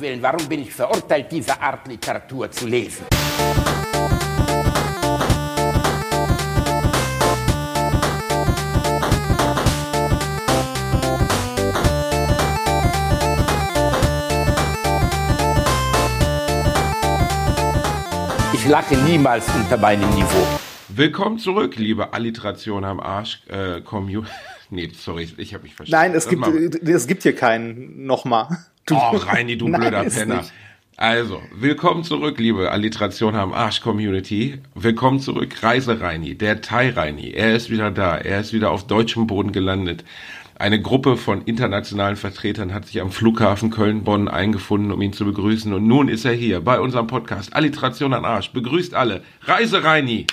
Willen, warum bin ich verurteilt, diese Art Literatur zu lesen? Ich lache niemals unter meinem Niveau. Willkommen zurück, liebe Alliteration am Arsch äh, Community. Nee, sorry, ich habe mich verstanden. Nein, es gibt, es gibt hier keinen nochmal. Oh, Reini, du Nein, blöder Penner. nicht. Also, willkommen zurück, liebe Alliteration am Arsch Community. Willkommen zurück, Reise Reini, der Thai Reini. Er ist wieder da. Er ist wieder auf deutschem Boden gelandet. Eine Gruppe von internationalen Vertretern hat sich am Flughafen Köln-Bonn eingefunden, um ihn zu begrüßen. Und nun ist er hier bei unserem Podcast Alliteration am Arsch. Begrüßt alle. Reise Reini.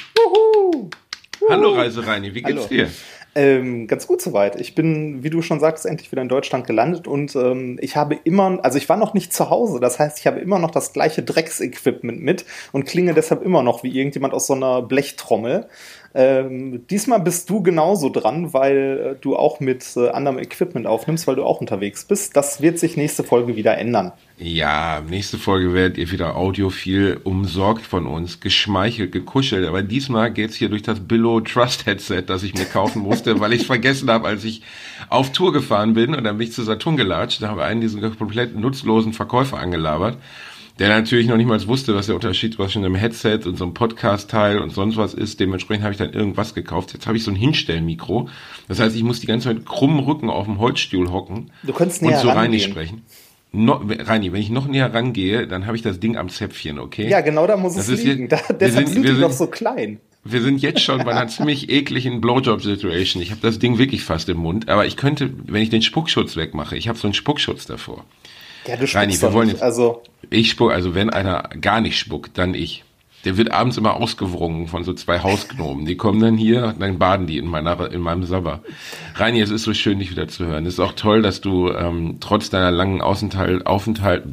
Hallo Reise Reini, wie geht's Hallo. dir? Ähm, ganz gut soweit. Ich bin, wie du schon sagtest, endlich wieder in Deutschland gelandet und ähm, ich habe immer, also ich war noch nicht zu Hause, das heißt, ich habe immer noch das gleiche Drecksequipment mit und klinge deshalb immer noch wie irgendjemand aus so einer Blechtrommel. Ähm, diesmal bist du genauso dran, weil äh, du auch mit äh, anderem Equipment aufnimmst, weil du auch unterwegs bist. Das wird sich nächste Folge wieder ändern. Ja, nächste Folge werdet ihr wieder audiophil umsorgt von uns, geschmeichelt, gekuschelt. Aber diesmal geht's hier durch das Billo Trust Headset, das ich mir kaufen musste, weil ich es vergessen habe, als ich auf Tour gefahren bin und dann bin ich zu Saturn gelatscht. Da habe ich einen diesen komplett nutzlosen Verkäufer angelabert, der natürlich noch nicht mal wusste, was der Unterschied zwischen einem Headset und so einem Podcast-Teil und sonst was ist. Dementsprechend habe ich dann irgendwas gekauft. Jetzt habe ich so ein Hinstellmikro. Das heißt, ich muss die ganze Zeit krummen Rücken auf dem Holzstuhl hocken Du könntest und näher so Reini rangehen. sprechen. No, Reini, wenn ich noch näher rangehe, dann habe ich das Ding am Zäpfchen, okay? Ja, genau da muss Das es liegen. jetzt- Da, deshalb sind- sind, die sind- doch so klein. Wir sind jetzt schon bei einer ziemlich ekligen Blowjob-Situation. Ich habe das Ding wirklich fast im Mund, aber ich könnte, wenn ich den Spuckschutz wegmache, ich habe so einen Spuckschutz davor. Ja, du Reini, wir wollen nicht. jetzt- Also, Ich spuck, also wenn einer gar nicht spuckt, dann ich. Der wird abends immer ausgewrungen von so zwei Hausgnomen. Die kommen dann hier, dann baden die in, meiner, in meinem Sabber. Reini, es ist so schön, dich wieder zu hören. Es ist auch toll, dass du ähm, trotz deiner langen Außenteil, Aufenthalt,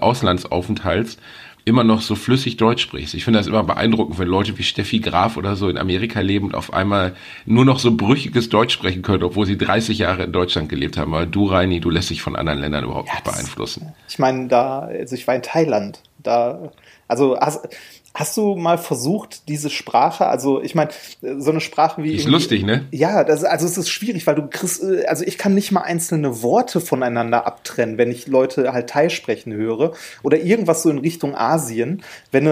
Auslandsaufenthalts immer noch so flüssig Deutsch sprichst. Ich finde das immer beeindruckend, wenn Leute wie Steffi Graf oder so in Amerika leben und auf einmal nur noch so brüchiges Deutsch sprechen können, obwohl sie 30 Jahre in Deutschland gelebt haben. Aber du, Reini, du lässt dich von anderen Ländern überhaupt nicht das- beeinflussen. Ich meine, da, also ich war in Thailand. Da, also hast, du mal versucht, diese Sprache, also ich meine, so eine Sprache wie. Ist lustig, ne? Ja, das, also es ist schwierig, weil du kriegst, äh, also ich kann nicht mal einzelne Worte voneinander abtrennen, wenn ich Leute halt Thai sprechen höre oder irgendwas so in Richtung Asien. Wenn du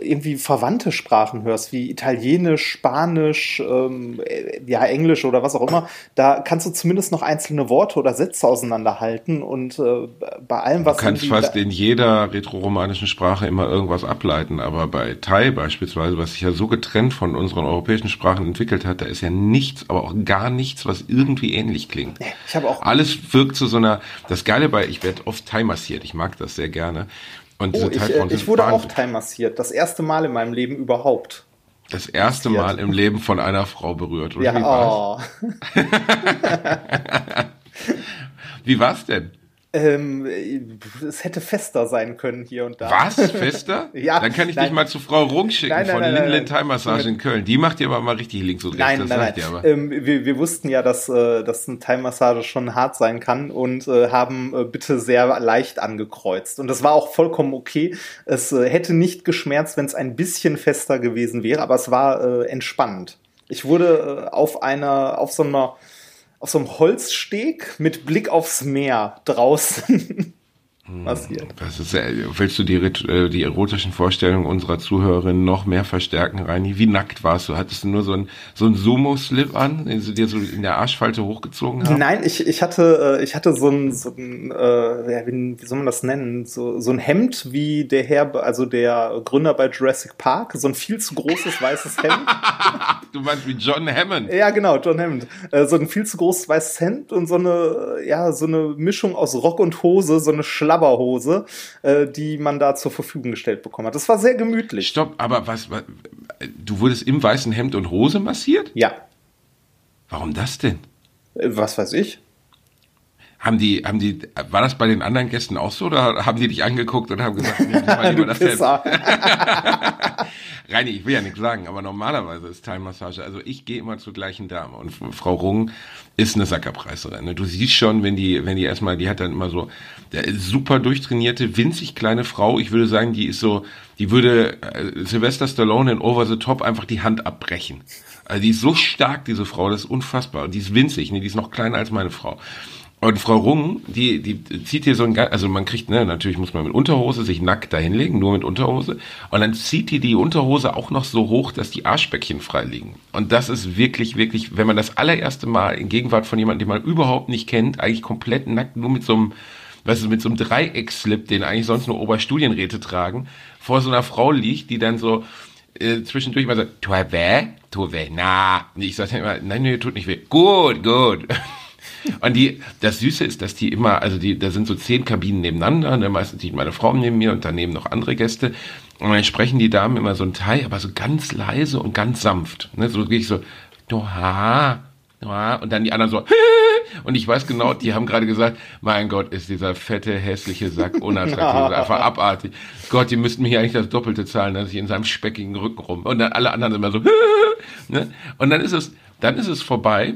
äh, irgendwie verwandte Sprachen hörst, wie Italienisch, Spanisch, ähm, äh, ja, Englisch oder was auch immer, da kannst du zumindest noch einzelne Worte oder Sätze auseinanderhalten und äh, bei allem, was Du kannst irgendwie fast in jeder retroromanischen Sprache immer irgendwas ableiten, aber bei Thai beispielsweise, was sich ja so getrennt von unseren europäischen Sprachen entwickelt hat, da ist ja nichts, aber auch gar nichts, was irgendwie ähnlich klingt. Ich habe auch Alles wirkt zu so einer, das Geile bei, ich werde oft Thai massiert, ich mag das sehr gerne. Und Oh, diese ich, äh, ich wurde auch. Thai massiert. Das erste Mal in meinem Leben überhaupt. Das erste Mal im Leben von einer Frau berührt. Oder wie Ja, war's? oh. Wie war's denn? Ähm, es hätte fester sein können hier und da. Was? Fester? Ja, Dann kann ich nein. dich mal zu Frau Runk schicken Nein, nein, von Linlen. Thai Massage in Köln. Die macht dir aber mal richtig links und rechts. Nein, das nein, nein. Ähm, wir, wir wussten ja, dass, äh, dass eine Thai-Massage schon hart sein kann und äh, haben äh, bitte sehr leicht angekreuzt. Und das war auch vollkommen okay. Es äh, hätte nicht geschmerzt, wenn es ein bisschen fester gewesen wäre, aber es war äh, entspannend. Ich wurde äh, auf einer, auf so einer, auf so einem Holzsteg mit Blick aufs Meer draußen massiert. Das ist, äh, willst du die, äh, die erotischen Vorstellungen unserer Zuhörerinnen noch mehr verstärken, Reini? Wie nackt warst du? Hattest du nur so ein, so ein Sumo-Slip an, den sie dir so in der Arschfalte hochgezogen haben? Nein, ich, ich hatte, äh, ich hatte so ein, so ein äh, wie, wie soll man das nennen? So, so ein Hemd wie der Herr, also der Gründer bei Jurassic Park, so ein viel zu großes weißes Hemd. Du meinst wie John Hammond. ja, genau, John Hammond. So ein viel zu großes weißes Hemd und so eine, ja, so eine Mischung aus Rock und Hose, so eine Schlabberhose, äh, die man da zur Verfügung gestellt bekommen hat. Das war sehr gemütlich. Stopp, aber was, was, du wurdest im weißen Hemd und Hose massiert? Ja, Warum das denn? äh, was weiß ich. Haben die, haben die, war das bei den anderen Gästen auch so oder haben die dich angeguckt und haben gesagt, nee, mal lieber das selbst? Reini, ich will ja nichts sagen, aber normalerweise ist Thai-Massage, also ich gehe immer zur gleichen Dame und Frau Rung ist eine Sackerpreisserin. Ne? Du siehst schon, wenn die, wenn die erstmal, die hat dann immer so, super durchtrainierte, winzig kleine Frau. Ich würde sagen, die ist so, die würde äh, Sylvester Stallone in Over the Top einfach die Hand abbrechen. Also die ist so stark, diese Frau, das ist unfassbar. Und die ist winzig, ne? die ist noch kleiner als meine Frau. Und Frau Rung, die, die zieht hier so ein, also man kriegt, ne, natürlich muss man mit Unterhose sich nackt dahinlegen, nur mit Unterhose. Und dann zieht die die Unterhose auch noch so hoch, dass die Arschbäckchen frei liegen. Und das ist wirklich, wirklich, wenn man das allererste Mal in Gegenwart von jemandem, den man überhaupt nicht kennt, eigentlich komplett nackt, nur mit so einem, weißt du, mit so einem Dreieckslip, den eigentlich sonst nur Oberstudienräte tragen, vor so einer Frau liegt, die dann so, äh, zwischendurch immer so, tu weh, tu weh, na. Ich sag dann immer, nein, nee, tut nicht weh. Gut, gut. Und die, das Süße ist, dass die immer, also die, da sind so zehn Kabinen nebeneinander, und dann meistens liegt meine Frau neben mir und daneben noch andere Gäste. Und dann sprechen die Damen immer so ein Teil, aber so ganz leise und ganz sanft. Ne? So gehe ich so, doha, doha, und dann die anderen so, und ich weiß genau, die haben gerade gesagt, mein Gott, ist dieser fette, hässliche Sack unattraktiv, einfach abartig. Gott, die müssten mir hier eigentlich das Doppelte zahlen, dass ich in seinem speckigen Rücken rum. Und dann alle anderen sind immer so, ne? Und dann ist es, dann ist es vorbei.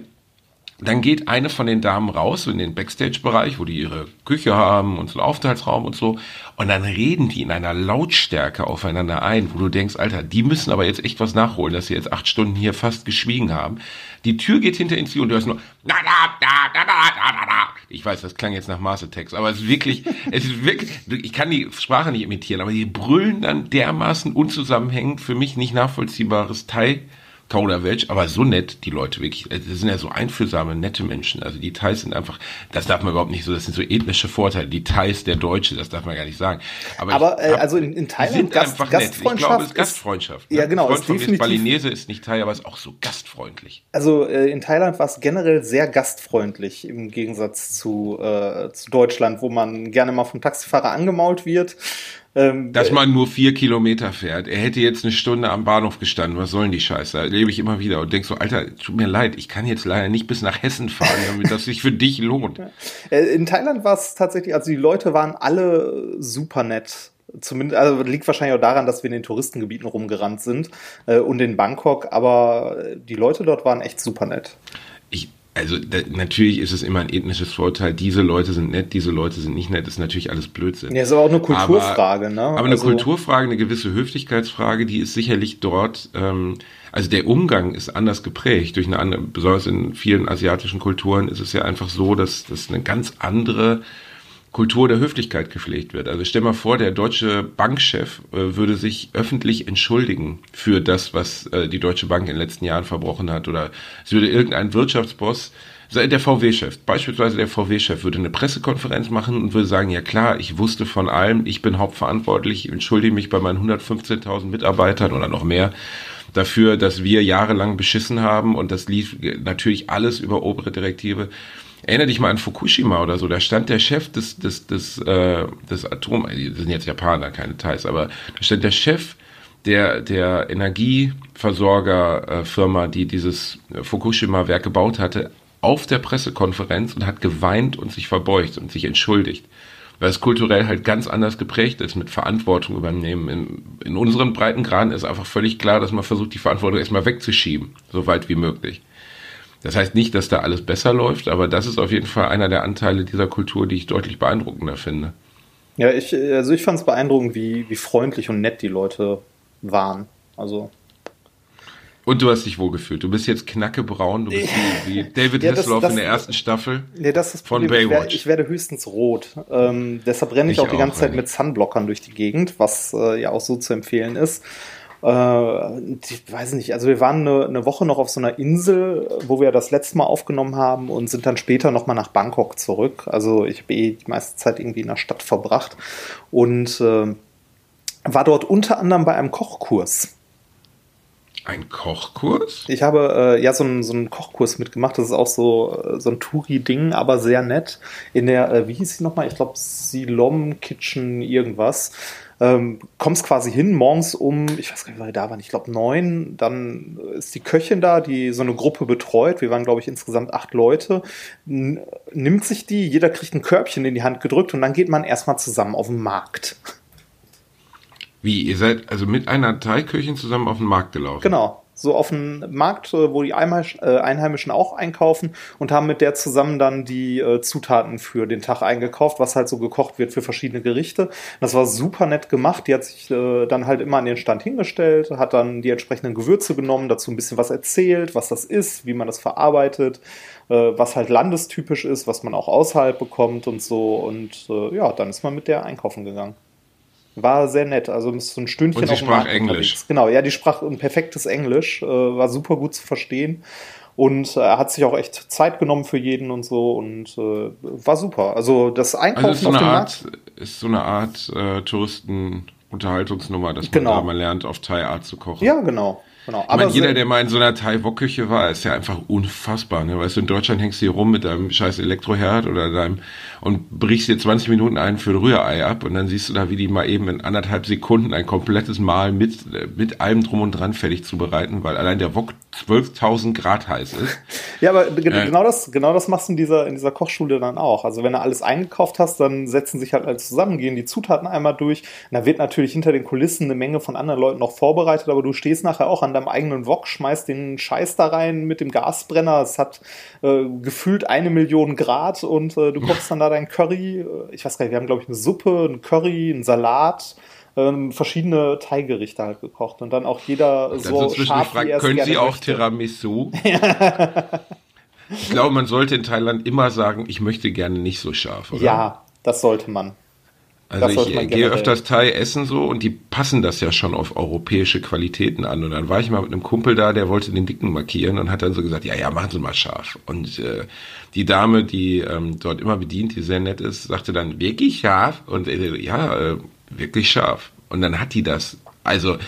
Dann geht eine von den Damen raus in den Backstage-Bereich, wo die ihre Küche haben und so einen Aufenthaltsraum und so. Und dann reden die in einer Lautstärke aufeinander ein, wo du denkst, Alter, die müssen aber jetzt echt was nachholen, dass sie jetzt acht Stunden hier fast geschwiegen haben. Die Tür geht hinter ihnen zu und du hörst nur, da, da, da, da, da, da, da. Ich weiß, das klang jetzt nach Mastertext, aber es ist wirklich, es ist wirklich, ich kann die Sprache nicht imitieren, aber die brüllen dann dermaßen unzusammenhängend, für mich nicht nachvollziehbares Teil Kauderwelsch, aber so nett, die Leute wirklich, äh, das sind ja so einfühlsame, nette Menschen. Also die Thais sind einfach, das darf man überhaupt nicht so, das sind so ethnische Vorteile. Die Thais der Deutsche, das darf man gar nicht sagen. Aber, aber äh, also in, in Thailand sind Gast, einfach Gastfreundschaft. Ich glaube, es ist Gastfreundschaft. Ne? Ja, genau. Freund ist Balinese ist nicht Thai, aber ist auch so gastfreundlich. Also äh, in Thailand war es generell sehr gastfreundlich im Gegensatz zu, äh, zu Deutschland, wo man gerne mal vom Taxifahrer angemault wird. Ähm, Dass man nur vier Kilometer fährt. Er hätte jetzt eine Stunde am Bahnhof gestanden. Was sollen die Scheiße? Da lebe ich immer wieder und denk so, Alter, tut mir leid, ich kann jetzt leider nicht bis nach Hessen fahren, damit das sich für dich lohnt. Äh, in Thailand war es tatsächlich, also die Leute waren alle super nett. Zumindest, also liegt wahrscheinlich auch daran, dass wir in den Touristengebieten rumgerannt sind äh, und in Bangkok, aber die Leute dort waren echt super nett. Also da, natürlich ist es immer ein ethnisches Vorteil, diese Leute sind nett, diese Leute sind nicht nett, ist natürlich alles Blödsinn. Ja, ist aber auch eine Kulturfrage, aber, ne? Aber eine also, Kulturfrage, eine gewisse Höflichkeitsfrage, die ist sicherlich dort, ähm, also der Umgang ist anders geprägt. Durch eine andere, besonders in vielen asiatischen Kulturen ist es ja einfach so, dass das eine ganz andere Kultur der Höflichkeit gepflegt wird. Also stell mal vor, der deutsche Bankchef äh, würde sich öffentlich entschuldigen für das, was äh, die Deutsche Bank in den letzten Jahren verbrochen hat. Oder es würde irgendein Wirtschaftsboss, der VW-Chef, beispielsweise der VW-Chef würde eine Pressekonferenz machen und würde sagen, ja klar, ich wusste von allem, ich bin hauptverantwortlich, ich entschuldige mich bei meinen 115.000 Mitarbeitern oder noch mehr dafür, dass wir jahrelang beschissen haben und das lief natürlich alles über obere Direktive. Erinner dich mal an Fukushima oder so, da stand der Chef des, des, des, äh, des Atom, die sind jetzt Japaner, keine Thais, aber da stand der Chef der, der Energieversorgerfirma, die dieses Fukushima-Werk gebaut hatte, auf der Pressekonferenz und hat geweint und sich verbeugt und sich entschuldigt. Weil es kulturell halt ganz anders geprägt ist mit Verantwortung übernehmen. In, in unseren Breitengraden ist einfach völlig klar, dass man versucht, die Verantwortung erstmal wegzuschieben, so weit wie möglich. Das heißt nicht, dass da alles besser läuft, aber das ist auf jeden Fall einer der Anteile dieser Kultur, die ich deutlich beeindruckender finde. Ja, ich, also ich fand es beeindruckend, wie, wie freundlich und nett die Leute waren. Also. Und du hast dich wohlgefühlt. Du bist jetzt knackebraun, du bist wie, wie David ja, Hasselhoff in der ersten Staffel ja, das ist von. Baywatch. Ich werde, ich werde höchstens rot. Ähm, deshalb renne ich, ich, auch die ganze auch, Zeit mit Sunblockern durch die Gegend, was äh, ja auch so zu empfehlen ist ich weiß nicht, also wir waren eine, eine, Woche noch auf so einer Insel, wo wir das letzte Mal aufgenommen haben und sind dann später nochmal nach Bangkok zurück. Also ich habe eh die meiste Zeit irgendwie in der Stadt verbracht und äh, war dort unter anderem bei einem Kochkurs. Ein Kochkurs? Ich habe äh, ja so einen, so Kochkurs mitgemacht. Das ist auch so, äh, so ein Touri-Ding, aber sehr nett. In der, äh, wie hieß sie nochmal? Ich glaube, Silom Kitchen irgendwas. Ähm, kommst quasi hin, morgens um, ich weiß gar nicht, wann wir da waren, ich glaube neun, dann ist die Köchin da, die so eine Gruppe betreut. Wir waren, glaube ich, insgesamt acht Leute. N nimmt sich die, jeder kriegt ein Körbchen in die Hand gedrückt und dann geht man erstmal zusammen auf den Markt. Wie, ihr seid also mit einer Thai-Köchin zusammen auf den Markt gelaufen? Genau. So auf den Markt, äh, wo die äh, Einheimischen auch einkaufen und haben mit der zusammen dann die äh, Zutaten für den Tag eingekauft, was halt so gekocht wird für verschiedene Gerichte. Das war super nett gemacht. Die hat sich dann halt immer an den Stand hingestellt, hat dann die entsprechenden Gewürze genommen, dazu ein bisschen was erzählt, was das ist, wie man das verarbeitet, was halt landestypisch ist, was man auch außerhalb bekommt und so. Und ja, dann ist man mit der einkaufen gegangen. War sehr nett. Also so ein Stündchen Und sie sprach Englisch. Unterwegs. Genau, ja, die sprach ein perfektes Englisch, äh, war super gut zu verstehen. Und er äh, hat sich auch echt Zeit genommen für jeden und so und äh, war super. Also das Einkaufen also ist so eine Art, ist so eine Art äh, Touristenunterhaltungsnummer, dass man genau. da mal lernt, auf Thai Art zu kochen. Ja, genau. Genau. Aber ich meine, jeder, der mal in so einer Thai-Wok-Küche war, ist ja einfach unfassbar. Ne? Weißt du, in Deutschland hängst du hier rum mit deinem scheiß Elektroherd oder deinem und brichst dir 20 Minuten ein für ein Rührei ab und dann siehst du da, wie die mal eben in anderthalb Sekunden ein komplettes Mahl mit, mit allem drum und dran fertig zubereiten, weil allein der Wok 12.000 Grad heiß ist. Ja, aber äh, genau das, genau das machst du in dieser, in dieser Kochschule dann auch. Also wenn du alles eingekauft hast, dann setzen sich halt alle zusammen, gehen die Zutaten einmal durch. Und da wird natürlich hinter den Kulissen eine Menge von anderen Leuten noch vorbereitet, aber du stehst nachher auch an deinem eigenen Wok, schmeißt den Scheiß da rein mit dem Gasbrenner. Es hat äh, gefühlt eine Million Grad und äh, du kochst dann da dein Curry. Ich weiß gar nicht, wir haben, glaube ich, eine Suppe, ein Curry, einen Salat. Ähm, verschiedene Teigerichte halt gekocht und dann auch jeder so also scharf wie Können Sie auch möchte. Tiramisu? ich glaube, man sollte in Thailand immer sagen, ich möchte gerne nicht so scharf, oder? Ja, das sollte man. Also ich gehe öfters Thai essen so und die passen das ja schon auf europäische Qualitäten an. Und dann war ich mal mit einem Kumpel da, der wollte den Dicken markieren und hat dann so gesagt, ja, ja, machen Sie mal scharf. Und äh, die Dame, die ähm, dort immer bedient, die sehr nett ist, sagte dann, wirklich scharf? Und äh, ja, äh, wirklich scharf. Und dann hat die das. Also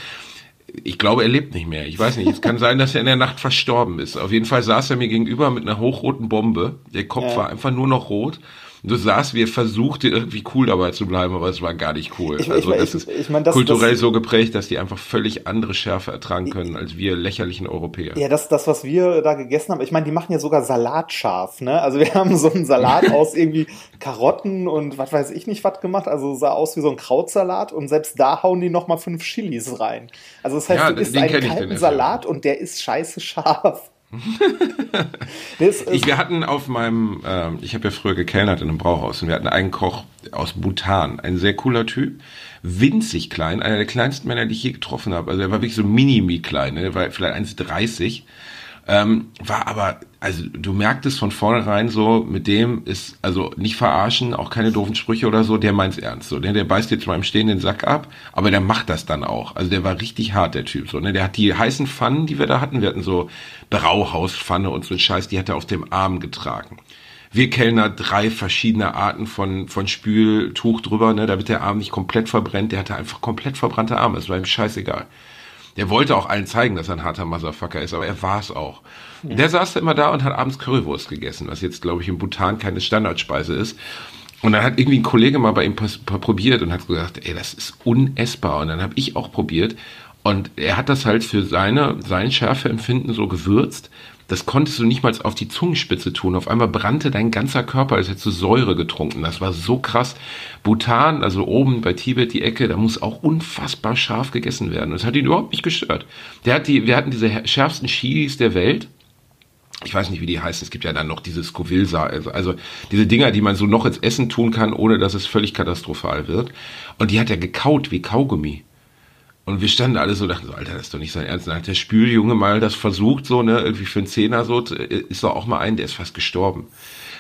ich glaube, er lebt nicht mehr. Ich weiß nicht. Es kann sein, dass er in der Nacht verstorben ist. Auf jeden Fall saß er mir gegenüber mit einer hochroten Bombe. Der Kopf ja. war einfach nur noch rot du sahst, wie er versuchte, irgendwie cool dabei zu bleiben, aber es war gar nicht cool. Ich, also ich, das ich, ist mein, das, kulturell das, so geprägt, dass die einfach völlig andere Schärfe ertragen können als wir lächerlichen Europäer. Ja, das, das, was wir da gegessen haben, ich meine, die machen ja sogar Salat scharf, ne? Also wir haben so einen Salat aus irgendwie Karotten und was weiß ich nicht was gemacht, also sah aus wie so ein Krautsalat und selbst da hauen die nochmal fünf Chilis rein. Also das heißt, ja, du isst einen kalten Salat und der ist scheiße scharf. ich, wir hatten auf meinem, äh, ich habe ja früher gekellnert in einem Brauhaus und wir hatten einen Koch aus Bhutan, ein sehr cooler Typ, winzig klein, einer der kleinsten Männer, die ich je getroffen habe. Also er war wirklich so mini-mi klein, ne? er war vielleicht 1,30 ähm, war aber, also du merktest von vornherein so, mit dem ist, also nicht verarschen, auch keine doofen Sprüche oder so, der meint's ernst. So, der, der beißt jetzt mal im Stehen den Sack ab, aber der macht das dann auch. Also der war richtig hart, der Typ. So, ne? Der hat die heißen Pfannen, die wir da hatten, wir hatten so Brauhauspfanne und so ein Scheiß, die hat er auf dem Arm getragen. Wir Kellner drei verschiedene Arten von, von Spültuch drüber, ne, damit der Arm nicht komplett verbrennt. Der hatte einfach komplett verbrannte Arme. Es war ihm scheißegal. Der wollte auch allen zeigen, dass er ein harter Motherfucker ist, aber er war es auch. Ja. Der saß da immer da und hat abends Currywurst gegessen, was jetzt, glaube ich, in Bhutan keine Standardspeise ist. Und dann hat irgendwie ein Kollege mal bei ihm probiert und hat gesagt, ey, das ist unessbar. Und dann habe ich auch probiert. Und er hat das halt für seine, sein Schärfeempfinden so gewürzt das konntest du nicht mal auf die Zungenspitze tun. Auf einmal brannte dein ganzer Körper, als hättest du Säure getrunken. Das war so krass. Bhutan, also oben bei Tibet die Ecke, da muss auch unfassbar scharf gegessen werden. Das hat ihn überhaupt nicht gestört. Der hat die, wir hatten diese schärfsten Chilis der Welt. Ich weiß nicht, wie die heißen. Es gibt ja dann noch diese scoville also, also diese Dinger, die man so noch ins Essen tun kann, ohne dass es völlig katastrophal wird. Und die hat er gekaut wie Kaugummi. Und wir standen alle so, dachten so, Alter, das ist doch nicht sein Ernst. dann hat der Spüljunge mal das versucht, so, ne, irgendwie für einen Zehner so, ist doch auch mal ein, der ist fast gestorben.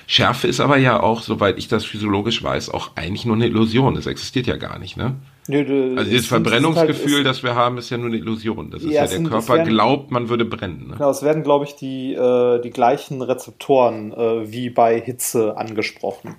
Schärfe ist aber ja auch, soweit ich das physiologisch weiß, auch eigentlich nur eine Illusion. Das existiert ja gar nicht, ne? Nö, du, also das Verbrennungsgefühl, halt, das wir haben, ist ja nur eine Illusion. Das ist ja, ja der sind, Körper werden, glaubt, man würde brennen. Ne? Genau, es werden, glaube ich, die, äh, die gleichen Rezeptoren äh, wie bei Hitze angesprochen.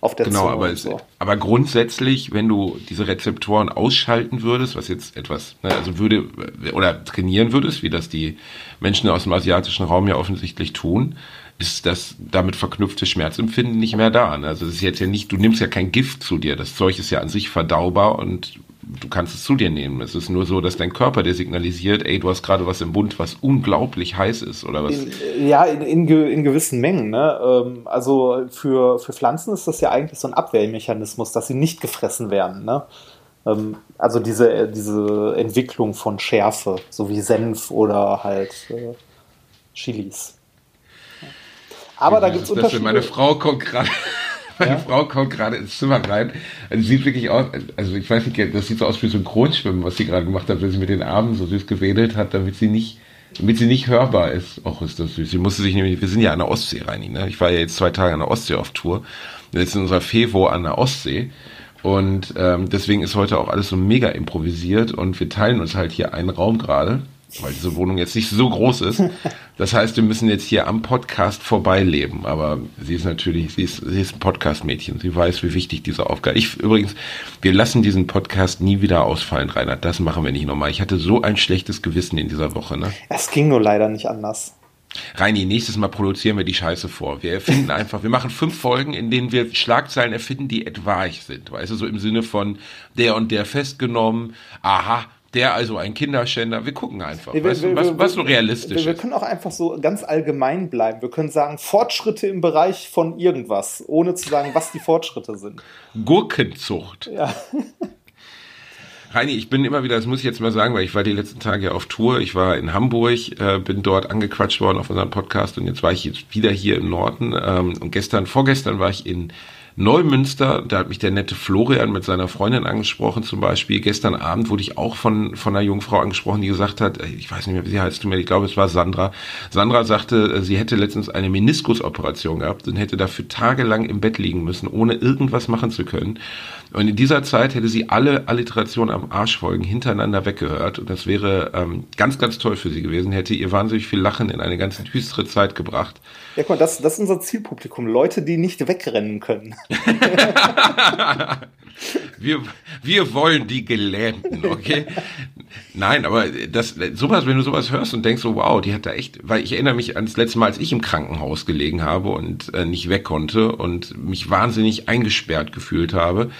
Auf der genau, Zunge. aber, und es, so. aber grundsätzlich, wenn du diese Rezeptoren ausschalten würdest, was jetzt etwas, ne, also würde oder trainieren würdest, wie das die Menschen aus dem asiatischen Raum ja offensichtlich tun, ist das damit verknüpfte Schmerzempfinden nicht mehr da. ne? Also es ist jetzt ja nicht, du nimmst ja kein Gift zu dir. Das Zeug ist ja an sich verdaubar und du kannst es zu dir nehmen. Es ist nur so, dass dein Körper dir signalisiert, ey, du hast gerade was im Mund, was unglaublich heiß ist oder was. In, ja, in, in, in gewissen Mengen. Ne? Ähm, also für, für Pflanzen ist das ja eigentlich so ein Abwehrmechanismus, dass sie nicht gefressen werden. Ne? Ähm, also diese, diese Entwicklung von Schärfe, so wie Senf oder halt äh, Chilis. Aber da Das gibt es Unterschiede. Meine Frau kommt gerade. Meine Ja? Frau kommt gerade ins Zimmer rein. Also sieht wirklich aus, also ich weiß nicht, das sieht so aus wie Synchronschwimmen, was sie gerade gemacht hat, wenn sie mit den Armen so süß gewedelt hat, damit sie nicht, damit sie nicht hörbar ist. Och, ist das süß. Sie musste sich nämlich, wir sind ja an der Ostsee rein, ne? Ich war ja jetzt zwei Tage an der Ostsee auf Tour. Jetzt in unserer Fevo an der Ostsee. Und ähm, deswegen ist heute auch alles so mega improvisiert und wir teilen uns halt hier einen Raum gerade, weil diese Wohnung jetzt nicht so groß ist. Das heißt, wir müssen jetzt hier am Podcast vorbeileben. Aber sie ist natürlich, sie ist, sie ist ein Podcast-Mädchen. Sie weiß, wie wichtig diese Aufgabe ist. Ich übrigens, wir lassen diesen Podcast nie wieder ausfallen, Reinhard. Das machen wir nicht nochmal. Ich hatte so ein schlechtes Gewissen in dieser Woche, ne? Es ging nur leider nicht anders. Reini, nächstes Mal produzieren wir die Scheiße vor. Wir erfinden einfach, wir machen fünf Folgen, in denen wir Schlagzeilen erfinden, die etwaig sind. Weißt du, so im Sinne von der und der festgenommen, aha, der also ein Kinderschänder. Wir gucken einfach, Nee, wir- weißt wir- du, was, wir- was so realistisch Wir, wir ist. können auch einfach so ganz allgemein bleiben. Wir können sagen, Fortschritte im Bereich von irgendwas, ohne zu sagen, was die Fortschritte sind. Gurkenzucht. Ja. Reini, ich bin immer wieder, das muss ich jetzt mal sagen, weil ich war die letzten Tage auf Tour. Ich war in Hamburg, äh, bin dort angequatscht worden auf unserem Podcast und jetzt war ich jetzt wieder hier im Norden. Ähm, und gestern, vorgestern war ich in Neumünster, da hat mich der nette Florian mit seiner Freundin angesprochen zum Beispiel. Gestern Abend wurde ich auch von, von einer jungen Frau angesprochen, die gesagt hat, äh, ich weiß nicht mehr, wie sie heißt, ich glaube, es war Sandra. Sandra sagte, äh, sie hätte letztens eine Meniskusoperation gehabt und hätte dafür tagelang im Bett liegen müssen, ohne irgendwas machen zu können. Und in dieser Zeit hätte sie alle Alliterationen am Arschfolgen hintereinander weggehört. Und das wäre ähm, ganz, ganz toll für sie gewesen, hätte ihr wahnsinnig viel Lachen in eine ganz düstere Zeit gebracht. Ja, guck mal, das, das ist unser Zielpublikum. Leute, die nicht wegrennen können. Wir, wir wollen die Gelähmten, okay? Nein, aber das, sowas, wenn du sowas hörst und denkst so, wow, die hat da echt, weil ich erinnere mich an das letzte Mal, als ich im Krankenhaus gelegen habe und äh, nicht weg konnte und mich wahnsinnig eingesperrt gefühlt habe,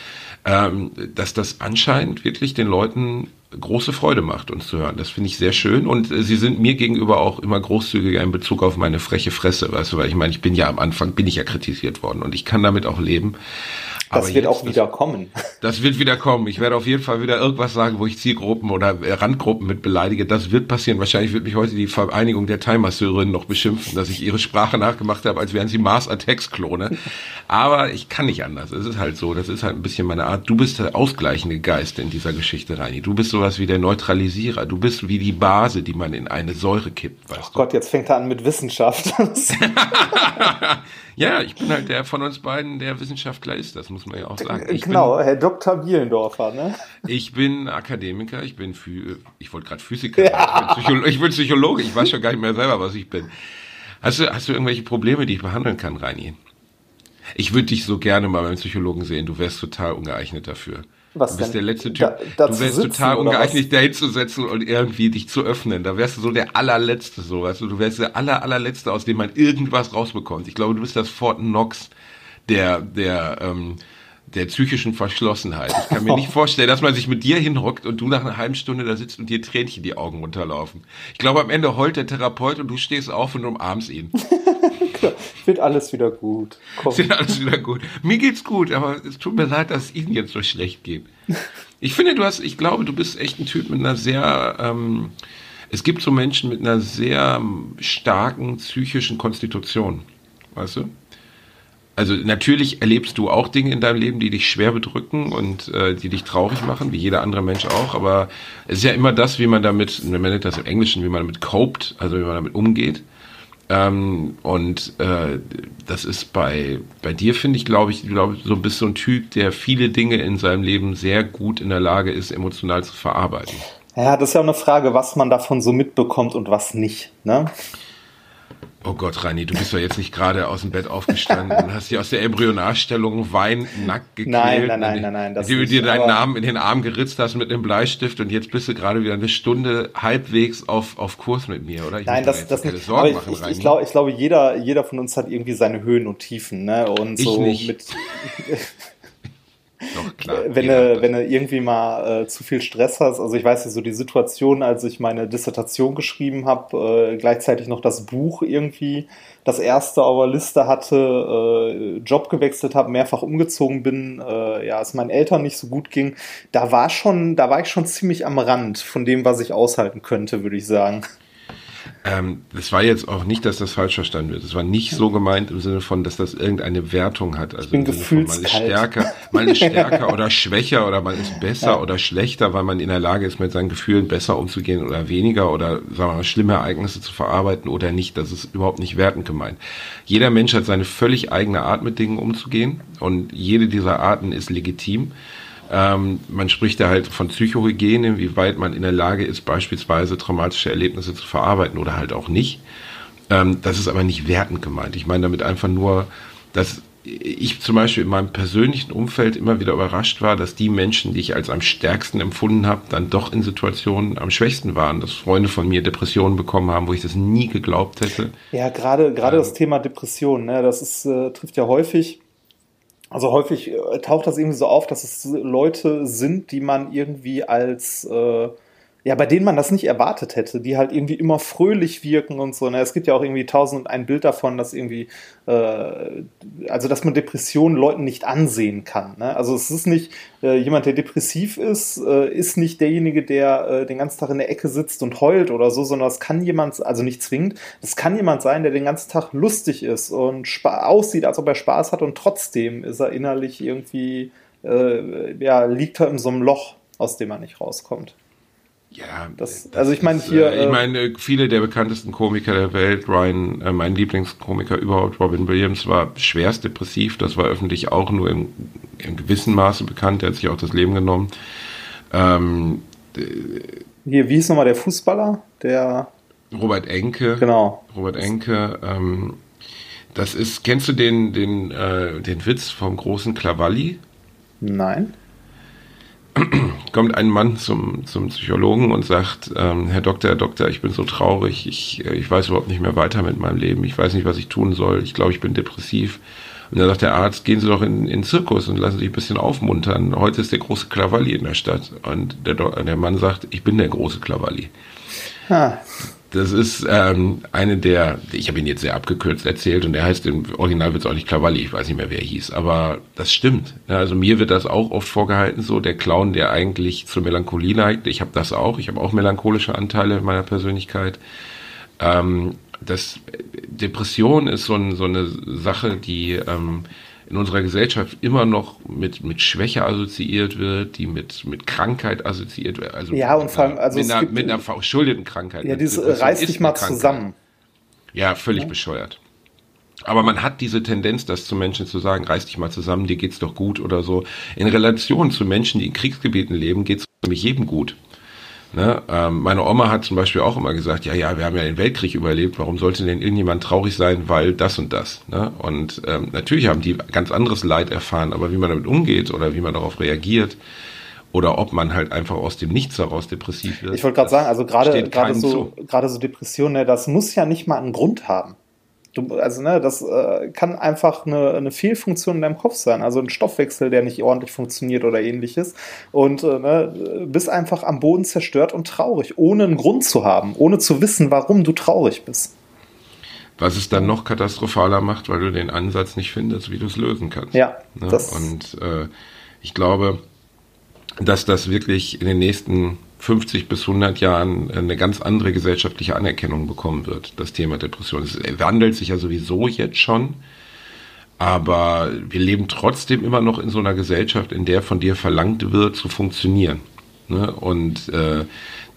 ähm, dass das anscheinend wirklich den Leuten große Freude macht, uns zu hören. Das finde ich sehr schön und äh, sie sind mir gegenüber auch immer großzügiger in Bezug auf meine freche Fresse, weißt du, weil ich meine, ich bin ja am Anfang, bin ich ja kritisiert worden und ich kann damit auch leben. Das Aber wird jetzt, auch wieder kommen. das wird wieder kommen. Ich werde auf jeden Fall wieder irgendwas sagen, wo ich Zielgruppen oder äh, Randgruppen mit beleidige. Das wird passieren. Wahrscheinlich wird mich heute die Vereinigung der Thai-Masseurinnen noch beschimpfen, dass ich ihre Sprache nachgemacht habe, als wären sie Mars Attacks Klone. Aber ich kann nicht anders. Es ist halt so. Das ist halt ein bisschen meine Art. Du bist der ausgleichende Geist in dieser Geschichte, Reini. Du bist sowas wie der Neutralisierer. Du bist wie die Base, die man in eine Säure kippt, weißt du? Gott, jetzt fängt er an mit Wissenschaft. Ja, ich bin halt der von uns beiden, der Wissenschaftler ist. Das muss man ja auch sagen. Ich bin, genau, Herr Dr. Bielendorfer, ne? Ich bin Akademiker, ich bin Phy ich wollte gerade Physiker, ich, bin ich bin Psychologe, ich weiß schon gar nicht mehr selber, was ich bin. Hast du, hast du irgendwelche Probleme, die ich behandeln kann, Reini? Ich würde dich so gerne mal beim Psychologen sehen, du wärst total ungeeignet dafür. Was du bist denn? der letzte Typ. Da- du wärst sitzen, total ungeeignet, da hinzusetzen und irgendwie dich zu öffnen. Da wärst du so der allerletzte, so weißt du. Du wärst der aller, allerletzte, aus dem man irgendwas rausbekommt. Ich glaube, du bist das Fort Knox der, der, ähm, der psychischen Verschlossenheit. Ich kann mir nicht vorstellen, dass man sich mit dir hinhockt und du nach einer halben Stunde da sitzt und dir Tränchen die Augen runterlaufen. Ich glaube, am Ende heult der Therapeut und du stehst auf und umarmst ihn. Wird alles wieder gut. Komm. Ja alles wieder gut. Mir geht's gut, aber es tut mir leid, dass es Ihnen jetzt so schlecht geht. Ich finde, du hast, ich glaube, du bist echt ein Typ mit einer sehr, ähm, es gibt so Menschen mit einer sehr ähm, starken psychischen Konstitution. Weißt du? Also natürlich erlebst du auch Dinge in deinem Leben, die dich schwer bedrücken und äh, die dich traurig machen, wie jeder andere Mensch auch. Aber es ist ja immer das, wie man damit, man nennt das im Englischen, wie man damit copt, also wie man damit umgeht. Ähm, und äh, das ist bei, bei dir, finde ich, glaube ich, glaube, so bist so ein Typ, der viele Dinge in seinem Leben sehr gut in der Lage ist, emotional zu verarbeiten. Ja, das ist ja auch eine Frage, was man davon so mitbekommt und was nicht. Ne? Oh Gott, Rani, du bist doch jetzt nicht gerade aus dem Bett aufgestanden, hast dich aus der Embryonarstellung weinend nackt gequält. Nein, nein, nein, nein, nein. Das du dir deinen Namen in den Arm geritzt hast mit einem Bleistift und jetzt bist du gerade wieder eine Stunde halbwegs auf, auf Kurs mit mir, oder? Ich nein, das, das nicht. Sorgen machen, ich, ich, glaube, ich glaube, jeder, jeder von uns hat irgendwie seine Höhen und Tiefen, ne? Und so ich nicht. mit. Doch, klar. Wenn du, wenn du irgendwie mal äh, zu viel Stress hast, also ich weiß ja so die Situation, als ich meine Dissertation geschrieben habe, äh, gleichzeitig noch das Buch irgendwie das erste auf der Liste hatte, äh, Job gewechselt habe, mehrfach umgezogen bin, äh, ja, es meinen Eltern nicht so gut ging, da war schon, da war ich schon ziemlich am Rand von dem, was ich aushalten könnte, würde ich sagen. Ähm, das war jetzt auch nicht, dass das falsch verstanden wird. Es war nicht so gemeint im Sinne von, dass das irgendeine Wertung hat. Also ich bin gefühlskalt. man ist stärker, man ist stärker oder schwächer oder man ist besser ja. oder schlechter, weil man in der Lage ist, mit seinen Gefühlen besser umzugehen oder weniger oder sagen wir mal, schlimme Ereignisse zu verarbeiten oder nicht. Das ist überhaupt nicht wertend gemeint. Jeder Mensch hat seine völlig eigene Art, mit Dingen umzugehen und jede dieser Arten ist legitim. Ähm, man spricht da halt von Psychohygiene, wie weit man in der Lage ist, beispielsweise traumatische Erlebnisse zu verarbeiten oder halt auch nicht. Ähm, das ist aber nicht wertend gemeint. Ich meine damit einfach nur, dass ich zum Beispiel in meinem persönlichen Umfeld immer wieder überrascht war, dass die Menschen, die ich als am stärksten empfunden habe, dann doch in Situationen am schwächsten waren. Dass Freunde von mir Depressionen bekommen haben, wo ich das nie geglaubt hätte. Ja, gerade gerade ähm, das Thema Depression, ne, das ist, äh, trifft ja häufig also häufig äh, taucht das irgendwie so auf, dass es Leute sind, die man irgendwie als äh, ja, bei denen man das nicht erwartet hätte, die halt irgendwie immer fröhlich wirken und so. Ne? Es gibt ja auch irgendwie tausend und ein Bild davon, dass irgendwie, äh, also dass man Depressionen Leuten nicht ansehen kann. Ne? Also es ist nicht, äh, jemand, der depressiv ist, äh, ist nicht derjenige, der äh, den ganzen Tag in der Ecke sitzt und heult oder so, sondern es kann jemand, also nicht zwingend, es kann jemand sein, der den ganzen Tag lustig ist und aussieht, als ob er Spaß hat und trotzdem ist er innerlich irgendwie, äh, ja, liegt er in so einem Loch, aus dem er nicht rauskommt. Ja, das, also ich meine hier. Äh, ich meine, viele der bekanntesten Komiker der Welt, Ryan, äh, mein Lieblingskomiker überhaupt, Robin Williams, war schwerst depressiv. Das war öffentlich auch nur im, im gewissen Maße bekannt. Er hat sich auch das Leben genommen. Ähm, hier, wie hieß nochmal der Fußballer? Der. Robert Enke. Genau. Robert Enke. Ähm, das ist, kennst du den, den, äh, den Witz vom großen Klavalli? Nein kommt ein Mann zum, zum Psychologen und sagt, ähm, Herr Doktor, Herr Doktor, ich bin so traurig, ich, äh, ich weiß überhaupt nicht mehr weiter mit meinem Leben, ich weiß nicht, was ich tun soll, ich glaube, ich bin depressiv. Und dann sagt der Arzt, gehen Sie doch in, in den Zirkus und lassen Sie sich ein bisschen aufmuntern. Heute ist der große Krawalli in der Stadt. Und der, der Mann sagt, ich bin der große Krawalli. Ah. Das ist ähm, eine der, ich habe ihn jetzt sehr abgekürzt erzählt und der heißt im Original wird es auch nicht Cavalli, ich weiß nicht mehr, wer er hieß, aber das stimmt. Also mir wird das auch oft vorgehalten, so der Clown, der eigentlich zur Melancholie neigt. Ich habe das auch, ich habe auch melancholische Anteile in meiner Persönlichkeit. Ähm, das Depression ist so, ein, so eine Sache, die ähm, in unserer Gesellschaft immer noch mit, mit Schwäche assoziiert wird, die mit, mit Krankheit assoziiert wird. Also ja, und vor allem, also mit, einer, mit einer verschuldeten Krankheit. Ja, dieses äh, reiß dich mal zusammen. Ja, völlig ja. bescheuert. Aber man hat diese Tendenz, das zu Menschen zu sagen, reiß dich mal zusammen, dir geht's doch gut oder so. In Relation zu Menschen, die in Kriegsgebieten leben, geht's nämlich jedem gut. Ne? Ähm, meine Oma hat zum Beispiel auch immer gesagt, ja, ja, wir haben ja den Weltkrieg überlebt, warum sollte denn irgendjemand traurig sein, weil das und das. Ne? Und ähm, natürlich haben die ganz anderes Leid erfahren, aber wie man damit umgeht oder wie man darauf reagiert oder ob man halt einfach aus dem Nichts heraus depressiv wird. Ich wollte gerade sagen, also gerade gerade so gerade so Depressionen, ne, das muss ja nicht mal einen Grund haben. Du, also, ne, das äh, kann einfach eine, eine Fehlfunktion in deinem Kopf sein. Also ein Stoffwechsel, der nicht ordentlich funktioniert oder ähnliches. Und äh, ne, bist einfach am Boden zerstört und traurig, ohne einen Grund zu haben, ohne zu wissen, warum du traurig bist. Was es dann noch katastrophaler macht, weil du den Ansatz nicht findest, wie du es lösen kannst. Ja. Ne? Und äh, ich glaube, dass das wirklich in den nächsten 50 bis 100 Jahren eine ganz andere gesellschaftliche Anerkennung bekommen wird, das Thema Depression. Es wandelt sich ja sowieso jetzt schon, aber wir leben trotzdem immer noch in so einer Gesellschaft, in der von dir verlangt wird, zu funktionieren. Ne? Und äh,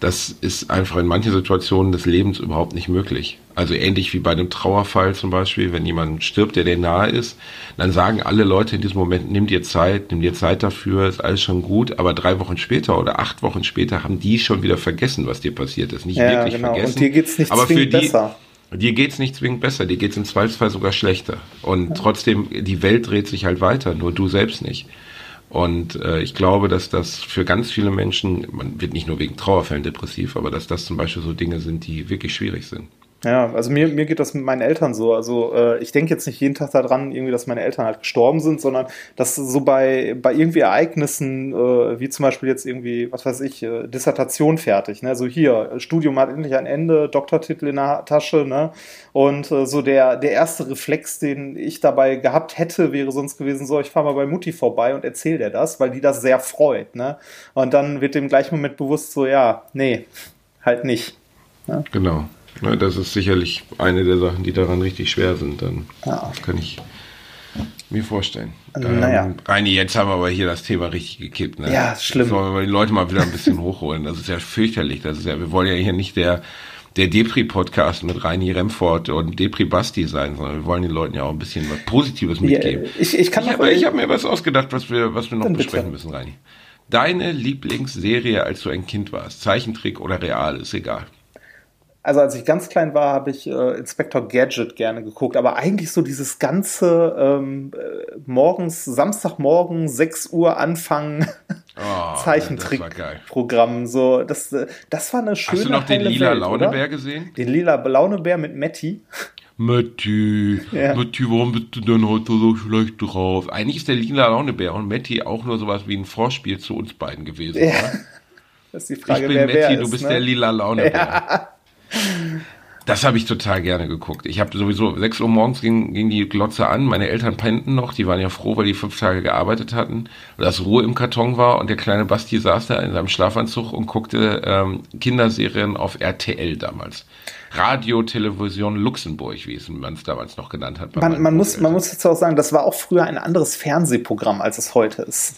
das ist einfach in manchen Situationen des Lebens überhaupt nicht möglich. Also ähnlich wie bei einem Trauerfall zum Beispiel, wenn jemand stirbt, der dir nahe ist, dann sagen alle Leute in diesem Moment, nimm dir Zeit, nimm dir Zeit dafür, ist alles schon gut, aber drei Wochen später oder acht Wochen später haben die schon wieder vergessen, was dir passiert ist. Nicht ja, wirklich genau. vergessen. Und dir geht's nicht aber für die, besser. dir geht's nicht zwingend besser, dir geht's im Zweifelsfall sogar schlechter. Und ja. trotzdem, die Welt dreht sich halt weiter, nur du selbst nicht. Und äh, ich glaube, dass das für ganz viele Menschen, man wird nicht nur wegen Trauerfällen depressiv, aber dass das zum Beispiel so Dinge sind, die wirklich schwierig sind. Ja, also mir, mir geht das mit meinen Eltern so. Also äh, ich denke jetzt nicht jeden Tag daran, irgendwie, dass meine Eltern halt gestorben sind, sondern dass so bei, bei irgendwie Ereignissen, äh, wie zum Beispiel jetzt irgendwie, was weiß ich, äh, Dissertation fertig, ne? Also hier, Studium hat endlich ein Ende, Doktortitel in der Tasche, ne? Und äh, so der, der erste Reflex, den ich dabei gehabt hätte, wäre sonst gewesen, so, ich fahre mal bei Mutti vorbei und erzähle dir das, weil die das sehr freut, ne? Und dann wird dem gleich Moment bewusst so, ja, nee, halt nicht. Ne? Genau. Ja, das ist sicherlich eine der Sachen, die daran richtig schwer sind. Dann ja. kann ich mir vorstellen. Naja. Ähm, Reini, jetzt haben wir aber hier das Thema richtig gekippt. Ne? Ja, schlimm. Sollen wir die Leute mal wieder ein bisschen hochholen. Das ist ja fürchterlich. Das ist ja, wir wollen ja hier nicht der, der Depri-Podcast mit Reini Remford und Depri Basti sein, sondern wir wollen den Leuten ja auch ein bisschen was Positives mitgeben. Ja, ich ich, kann ich habe hab mir was ausgedacht, was wir, was wir noch besprechen bitte. müssen, Reini. Deine Lieblingsserie, als du ein Kind warst, Zeichentrick oder real, ist egal also als ich ganz klein war, habe ich äh, Inspector Gadget gerne geguckt, aber eigentlich so dieses ganze ähm, äh, morgens, Samstagmorgen, 6 Uhr anfangen, oh, Zeichentrick-Programm. So, das, äh, das war eine schöne Hast du noch den lila Welt, Launebär gesehen? Den lila Launebär mit Matty. Matty, ja. Matty, warum bist du denn heute so schlecht drauf? Eigentlich ist der lila Launebär und Matty auch nur sowas wie ein Vorspiel zu uns beiden gewesen. Ja. Das ist die Frage, ich bin wer Matty, wer du ist, bist ne? der lila Launebär. Ja. Das habe ich total gerne geguckt. Ich habe sowieso, 6 Uhr morgens ging, ging die Glotze an, meine Eltern pennten noch, die waren ja froh, weil die fünf Tage gearbeitet hatten, dass Ruhe im Karton war und der kleine Basti saß da in seinem Schlafanzug und guckte ähm, Kinderserien auf RTL damals. Radio, Television Luxemburg, wie es man es damals noch genannt hat. Man, man muss, man muss jetzt auch sagen, das war auch früher ein anderes Fernsehprogramm, als es heute ist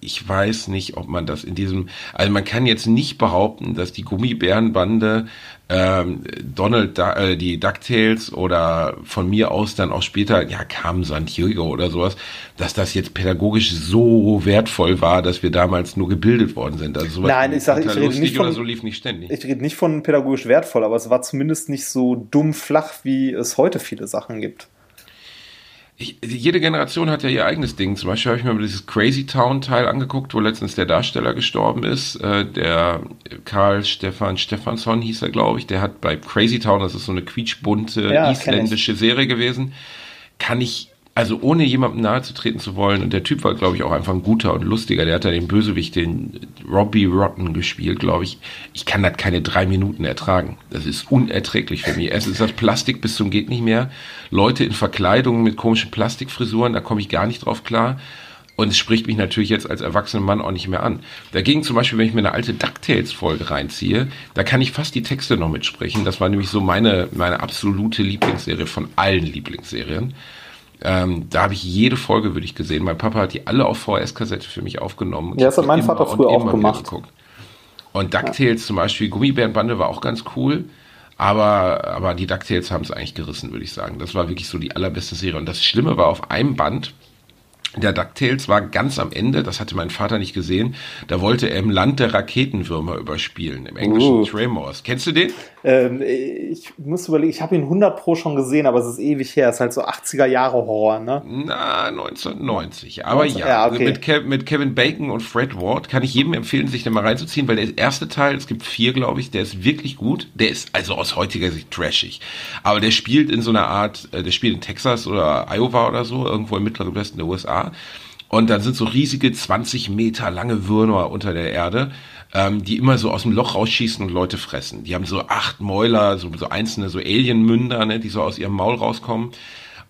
ich weiß nicht, ob man das in diesem, also man kann jetzt nicht behaupten, dass die Gummibärenbande ähm, Donald, äh, die DuckTales oder von mir aus dann auch später, ja, kam San Diego oder sowas, dass das jetzt pädagogisch so wertvoll war, dass wir damals nur gebildet worden sind. Also sowas Nein, ich sage, ich rede nicht von, so lief nicht ständig. Ich rede nicht von pädagogisch wertvoll, aber es war zumindest nicht so dumm flach, wie es heute viele Sachen gibt ich, jede Generation hat ja ihr eigenes Ding. Zum Beispiel habe ich mir dieses Crazy Town Teil angeguckt, wo letztens der Darsteller gestorben ist. Äh, der Karl Stefan Stefansson hieß er, glaube ich. Der hat bei Crazy Town, das ist so eine quietschbunte ja, isländische Serie gewesen, kann ich also ohne jemandem nahe zu treten zu wollen, und der Typ war, glaube ich, auch einfach ein guter und lustiger, der hat da den Bösewicht, den Robbie Rotten gespielt, glaube ich. Ich kann das keine drei Minuten ertragen. Das ist unerträglich für mich. Es ist das Plastik bis zum geht nicht mehr. Leute in Verkleidungen mit komischen Plastikfrisuren, da komme ich gar nicht drauf klar. Und es spricht mich natürlich jetzt als erwachsener Mann auch nicht mehr an. Dagegen zum Beispiel, wenn ich mir eine alte DuckTales-Folge reinziehe, da kann ich fast die Texte noch mitsprechen. Das war nämlich so meine, meine absolute Lieblingsserie von allen Lieblingsserien. Ähm, da habe ich jede Folge wirklich gesehen. Mein Papa hat die alle auf VHS-Kassette für mich aufgenommen. Ja, das hat mein Vater früher auch gemacht. Und DuckTales ja. zum Beispiel, Gummibärenbande war auch ganz cool. Aber, aber die DuckTales haben es eigentlich gerissen, würde ich sagen. Das war wirklich so die allerbeste Serie. Und das Schlimme war auf einem Band, der DuckTales war ganz am Ende, das hatte mein Vater nicht gesehen, da wollte er im Land der Raketenwürmer überspielen, im englischen uh. Tremors. Kennst du den? Ähm, ich muss überlegen, ich habe ihn 100 Pro schon gesehen, aber es ist ewig her. Es ist halt so 80er Jahre Horror, ne? Na, 1990. Aber 19, ja, ja okay. mit, Kev, mit, Kevin Bacon und Fred Ward kann ich jedem empfehlen, sich den mal reinzuziehen, weil der erste Teil, es gibt vier, glaube ich, der ist wirklich gut. Der ist also aus heutiger Sicht trashig. Aber der spielt in so einer Art, äh, der spielt in Texas oder Iowa oder so, irgendwo im mittleren Westen der USA und dann sind so riesige 20 Meter lange Würmer unter der Erde, ähm, die immer so aus dem Loch rausschießen und Leute fressen. Die haben so acht Mäuler, so, so einzelne so Alienmünder, ne, die so aus ihrem Maul rauskommen.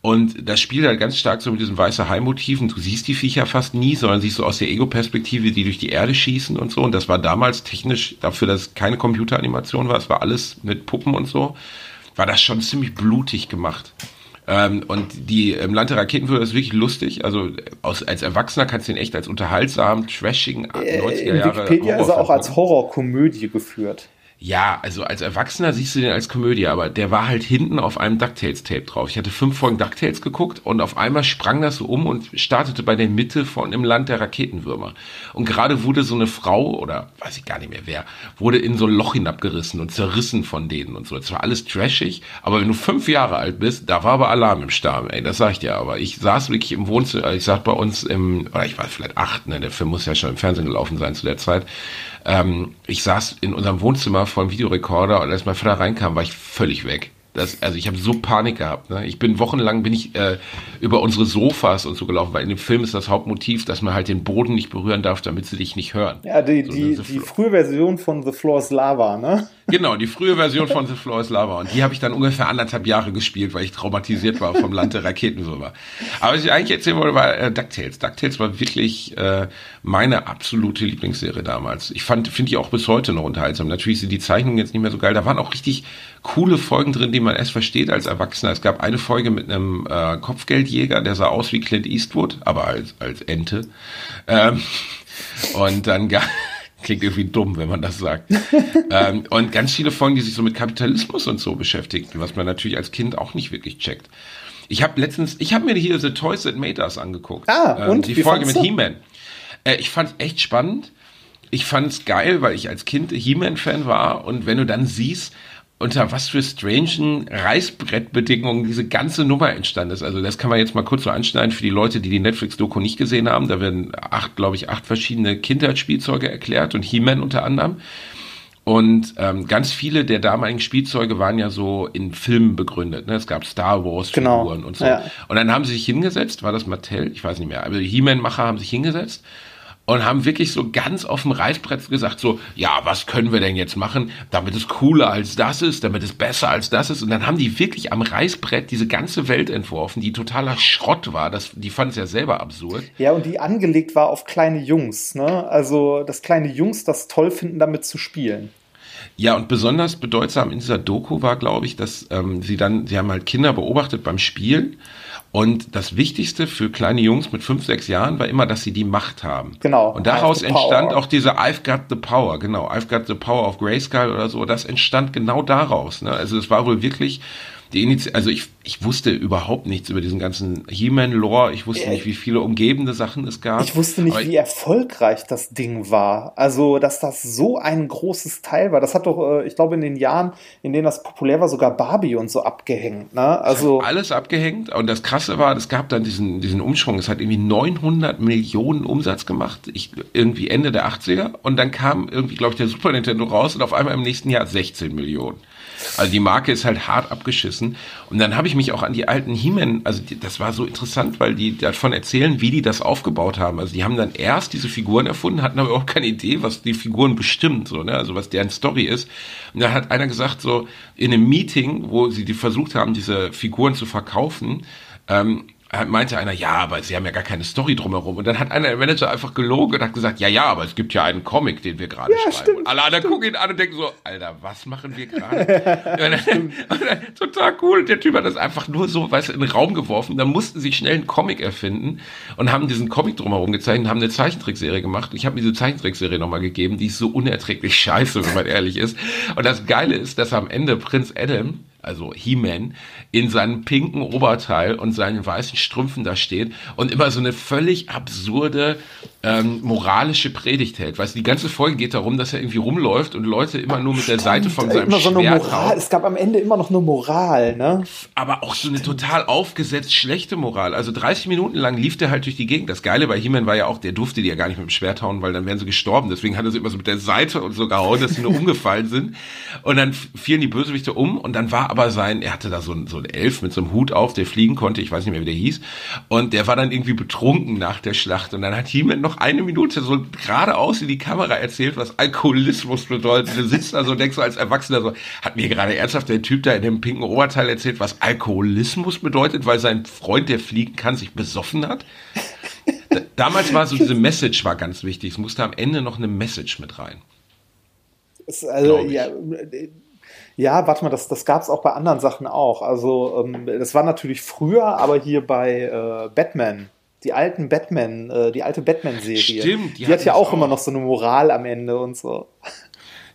Und das spielt halt ganz stark so mit diesem weißen Hai-Motiven. Du siehst die Viecher fast nie, sondern siehst so aus der Ego-Perspektive, die durch die Erde schießen und so. Und das war damals technisch, dafür, dass es keine Computeranimation war, es war alles mit Puppen und so, war das schon ziemlich blutig gemacht. Ähm, und die im Land der Raketenführer ist wirklich lustig. Also aus, als Erwachsener kannst du ihn echt als unterhaltsam, trashigen 90er äh, Jahre. In Wikipedia ist er auch als Horrorkomödie geführt. Ja, also als Erwachsener siehst du den als Komödie, aber der war halt hinten auf einem DuckTales-Tape drauf. Ich hatte fünf Folgen DuckTales geguckt und auf einmal sprang das so um und startete bei der Mitte von im Land der Raketenwürmer. Und gerade wurde so eine Frau, oder weiß ich gar nicht mehr wer, wurde in so ein Loch hinabgerissen und zerrissen von denen und so. Es war alles trashig, aber wenn du fünf Jahre alt bist, da war aber Alarm im Stamm, ey, das sag ich dir aber. Ich saß wirklich im Wohnzimmer, ich saß bei uns im, oder ich war vielleicht acht, ne, der Film muss ja schon im Fernsehen gelaufen sein zu der Zeit ähm, ich saß in unserem Wohnzimmer vor dem Videorekorder und als mein Vater reinkam, war ich völlig weg. Das, also ich habe so Panik gehabt. Ne? Ich bin wochenlang bin ich äh, über unsere Sofas und so gelaufen, weil in dem Film ist das Hauptmotiv, dass man halt den Boden nicht berühren darf, damit sie dich nicht hören. Ja, die, so, die, die frühe Version von The Floor is Lava, ne? Genau, die frühe Version von The Floor is Lava. Und die habe ich dann ungefähr anderthalb Jahre gespielt, weil ich traumatisiert war vom Land der Raketenwürmer. Aber was ich eigentlich erzählen wollte, war äh, DuckTales. DuckTales war wirklich äh, meine absolute Lieblingsserie damals. Ich fand, finde ich auch bis heute noch unterhaltsam. Natürlich sind die Zeichnungen jetzt nicht mehr so geil. Da waren auch richtig coole Folgen drin, die man erst versteht als Erwachsener. Es gab eine Folge mit einem äh, Kopfgeldjäger, der sah aus wie Clint Eastwood, aber als, als Ente. Ähm, und dann gab Klingt irgendwie dumm, wenn man das sagt. ähm, und ganz viele Folgen, die sich so mit Kapitalismus und so beschäftigten, was man natürlich als Kind auch nicht wirklich checkt. Ich habe letztens, ich habe mir hier The Toys That Made Us angeguckt. Ah, ähm, und die Folge mit He-Man. Äh, ich fand es echt spannend. Ich fand es geil, weil ich als Kind He-Man-Fan war. Und wenn du dann siehst, unter was für strangen Reißbrettbedingungen diese ganze Nummer entstanden ist. Also das kann man jetzt mal kurz so anschneiden für die Leute, die die Netflix-Doku nicht gesehen haben. Da werden acht, glaube ich, acht verschiedene Kindheitsspielzeuge erklärt und He-Man unter anderem. Und ähm, ganz viele der damaligen Spielzeuge waren ja so in Filmen begründet. Ne? Es gab Star Wars-Figuren genau. und so. Ja. Und dann haben sie sich hingesetzt, war das Mattel? Ich weiß nicht mehr. Aber die He-Man-Macher haben sich hingesetzt und haben wirklich so ganz auf dem Reißbrett gesagt, so, ja, was können wir denn jetzt machen, damit es cooler als das ist, damit es besser als das ist. Und dann haben die wirklich am Reißbrett diese ganze Welt entworfen, die totaler Schrott war. Das, die fanden es ja selber absurd. Ja, und die angelegt war auf kleine Jungs, ne? Also, dass kleine Jungs das toll finden, damit zu spielen. Ja, und besonders bedeutsam in dieser Doku war, glaube ich, dass ähm, sie dann, sie haben halt Kinder beobachtet beim Spielen und das Wichtigste für kleine Jungs mit fünf, sechs Jahren war immer, dass sie die Macht haben. Genau. Und daraus entstand auch diese I've got the power, genau, I've got the power of Grayskull oder so. Das entstand genau daraus. Ne? Also es war wohl wirklich die Initi also ich, ich wusste überhaupt nichts über diesen ganzen He-Man-Lore. Ich wusste äh, nicht, wie viele umgebende Sachen es gab. Ich wusste nicht, wie erfolgreich das Ding war. Also, dass das so ein großes Teil war. Das hat doch, äh, ich glaube, in den Jahren, in denen das populär war, sogar Barbie und so abgehängt. Ne? Also alles abgehängt. Und das Krasse war, es gab dann diesen, diesen Umschwung. Es hat irgendwie 900 Millionen Umsatz gemacht. Ich, irgendwie Ende der 80er. Und dann kam irgendwie, glaube ich, der Super Nintendo raus und auf einmal im nächsten Jahr 16 Millionen. Also die Marke ist halt hart abgeschissen. Und dann habe ich mich auch an die alten He-Man, also die, das war so interessant, weil die davon erzählen, wie die das aufgebaut haben. Also die haben dann erst diese Figuren erfunden, hatten aber auch keine Idee, was die Figuren bestimmt, so, ne? also was deren Story ist. Und dann hat einer gesagt, so in einem Meeting, wo sie die versucht haben, diese Figuren zu verkaufen, ähm, meinte einer, ja, aber sie haben ja gar keine Story drumherum. Und dann hat einer der Manager einfach gelogen und hat gesagt, ja, ja, aber es gibt ja einen Comic, den wir gerade ja, schreiben. Stimmt, und alle anderen gucken ihn an und denken so, Alter, was machen wir gerade? total cool. Der Typ hat das einfach nur so, weißt du, in den Raum geworfen. Dann mussten sie schnell einen Comic erfinden und haben diesen Comic drumherum gezeichnet, haben eine Zeichentrickserie gemacht. Ich habe mir diese Zeichentrickserie nochmal gegeben, die ist so unerträglich scheiße, wenn man ehrlich ist. Und das Geile ist, dass am Ende Prinz Adam also He-Man, in seinem pinken Oberteil und seinen weißen Strümpfen da steht und immer so eine völlig absurde ähm, moralische Predigt hält. Weißt du, die ganze Folge geht darum, dass er irgendwie rumläuft und Leute immer nur mit der Seite von seinem immer so eine Schwert Moral. Es gab am Ende immer noch eine Moral, ne? Aber auch so eine total aufgesetzt schlechte Moral. Also 30 Minuten lang lief der halt durch die Gegend. Das Geile bei He-Man war ja auch, der durfte die ja gar nicht mit dem Schwert hauen, weil dann wären sie gestorben. Deswegen hat er sie immer so mit der Seite und so gehauen, dass sie nur umgefallen sind. Und dann fielen die Bösewichte um und dann war aber sein, er hatte da so ein, so ein Elf mit so einem Hut auf, der fliegen konnte, ich weiß nicht mehr, wie der hieß. Und der war dann irgendwie betrunken nach der Schlacht. Und dann hat He-Man noch eine Minute so geradeaus in die Kamera erzählt, was Alkoholismus bedeutet. Du sitzt da so und denkst so als Erwachsener so, hat mir gerade ernsthaft der Typ da in dem pinken Oberteil erzählt, was Alkoholismus bedeutet, weil sein Freund, der fliegen kann, sich besoffen hat? Damals war so diese Message war ganz wichtig. Es musste am Ende noch eine Message mit rein. Also, ja, ja, warte mal, das, das gab es auch bei anderen Sachen auch. Also, ähm, das war natürlich früher, aber hier bei äh, Batman, die alten Batman, äh, die alte Batman-Serie. Stimmt, die, die hat ja auch, auch immer noch so eine Moral am Ende und so.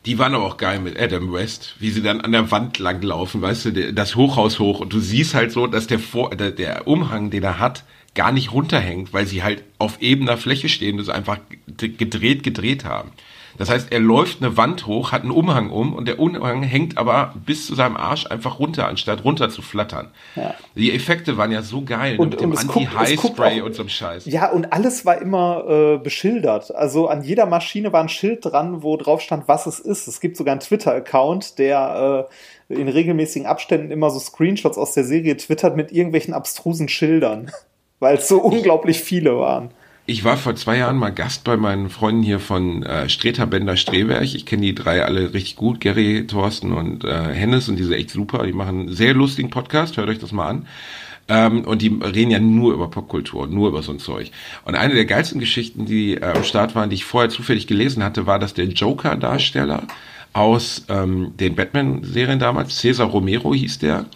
Die waren aber auch geil mit Adam West, wie sie dann an der Wand langlaufen, weißt du, das Hochhaus hoch und du siehst halt so, dass der, Vor der, der Umhang, den er hat, gar nicht runterhängt, weil sie halt auf ebener Fläche stehen und es einfach gedreht, gedreht haben. Das heißt, er läuft eine Wand hoch, hat einen Umhang um und der Umhang hängt aber bis zu seinem Arsch einfach runter, anstatt runter zu flattern. Ja. Die Effekte waren ja so geil und, mit dem Anti-High-Spray und so einem Scheiß. Ja, und alles war immer äh, beschildert. Also an jeder Maschine war ein Schild dran, wo drauf stand, was es ist. Es gibt sogar einen Twitter-Account, der äh, in regelmäßigen Abständen immer so Screenshots aus der Serie twittert mit irgendwelchen abstrusen Schildern, weil es so unglaublich viele waren. Ich war vor zwei Jahren mal Gast bei meinen Freunden hier von äh, Streter Bender Streberg. Ich kenne die drei alle richtig gut, Gary, Thorsten und äh, Hennes und die sind echt super. Die machen einen sehr lustigen Podcast, hört euch das mal an. Ähm, und die reden ja nur über Popkultur, nur über so ein Zeug. Und eine der geilsten Geschichten, die äh, am Start waren, die ich vorher zufällig gelesen hatte, war, dass der Joker-Darsteller aus ähm, den Batman-Serien damals, Cesar Romero hieß der,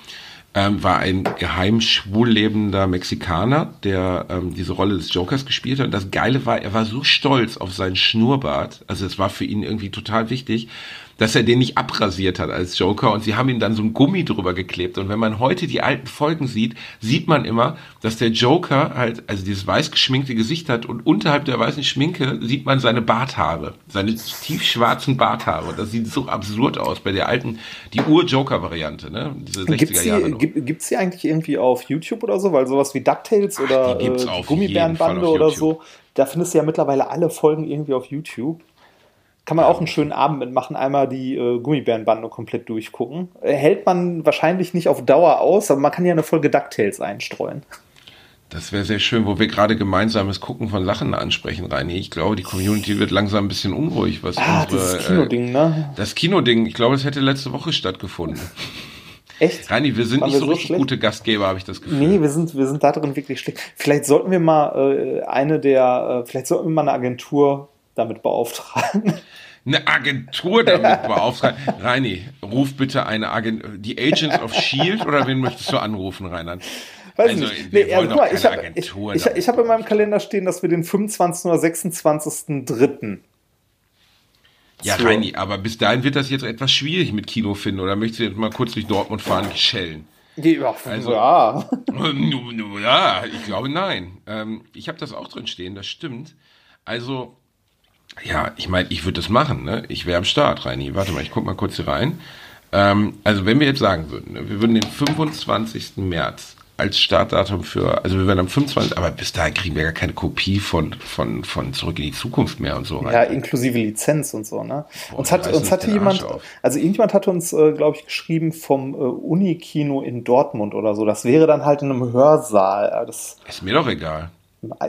ähm, war ein geheim schwul lebender Mexikaner, der ähm, diese Rolle des Jokers gespielt hat. Und das Geile war, er war so stolz auf seinen Schnurrbart, also es war für ihn irgendwie total wichtig, dass er den nicht abrasiert hat als Joker und sie haben ihm dann so ein Gummi drüber geklebt. Und wenn man heute die alten Folgen sieht, sieht man immer, dass der Joker halt, also dieses weiß geschminkte Gesicht hat und unterhalb der weißen Schminke sieht man seine Barthaare, seine tiefschwarzen Barthaare. Das sieht so absurd aus bei der alten, die Ur-Joker-Variante, ne? Diese 60er gibt's die, Jahre. Gibt, gibt's die eigentlich irgendwie auf YouTube oder so? Weil sowas wie DuckTales oder die äh, Gummibärenbande oder so, da findest du ja mittlerweile alle Folgen irgendwie auf YouTube. Kann man auch einen schönen Abend mitmachen, einmal die äh, Gummibärenbande komplett durchgucken. Äh, hält man wahrscheinlich nicht auf Dauer aus, aber man kann ja eine Folge DuckTales einstreuen. Das wäre sehr schön, wo wir gerade gemeinsames Gucken von Sachen ansprechen, Reini. Ich glaube, die Community wird langsam ein bisschen unruhig, was ah, unsere, das Kinoding, ne? Äh, das Kinoding, ich glaube, es hätte letzte Woche stattgefunden. Echt? Reini, wir sind Waren nicht wir so richtig schlecht? gute Gastgeber, habe ich das Gefühl. Nee, wir sind, wir sind da drin wirklich schlecht. Vielleicht sollten wir mal äh, eine der, äh, vielleicht sollten wir mal eine Agentur damit beauftragen eine Agentur damit beauftragen. Reini, ruf bitte eine Agentur, die Agents of Shield oder wen möchtest du anrufen, Reinhard? Weiß also, nicht. Nee, also, guck mal, ich habe ich, ich, ich hab in meinem Kalender stehen, dass wir den 25. oder 26.3. Ja, so. Reini, aber bis dahin wird das jetzt etwas schwierig mit Kino finden. Oder möchtest du jetzt mal kurz durch Dortmund fahren, schellen? Ja, also, ja. ja, ich glaube nein. Ähm, ich habe das auch drin stehen, das stimmt. Also, ja, ich meine, ich würde das machen, ne? Ich wäre am Start, Reini. Warte mal, ich guck mal kurz hier rein. Ähm, also wenn wir jetzt sagen würden, ne, wir würden den 25. März als Startdatum für, also wir werden am 25. Aber bis dahin kriegen wir gar keine Kopie von, von, von Zurück in die Zukunft mehr und so. Ja, rein. inklusive Lizenz und so, ne? Boah, uns hat, uns hatte jemand, also irgendjemand hatte uns, äh, glaube ich, geschrieben vom äh, Unikino in Dortmund oder so. Das wäre dann halt in einem Hörsaal. Das ist mir doch egal.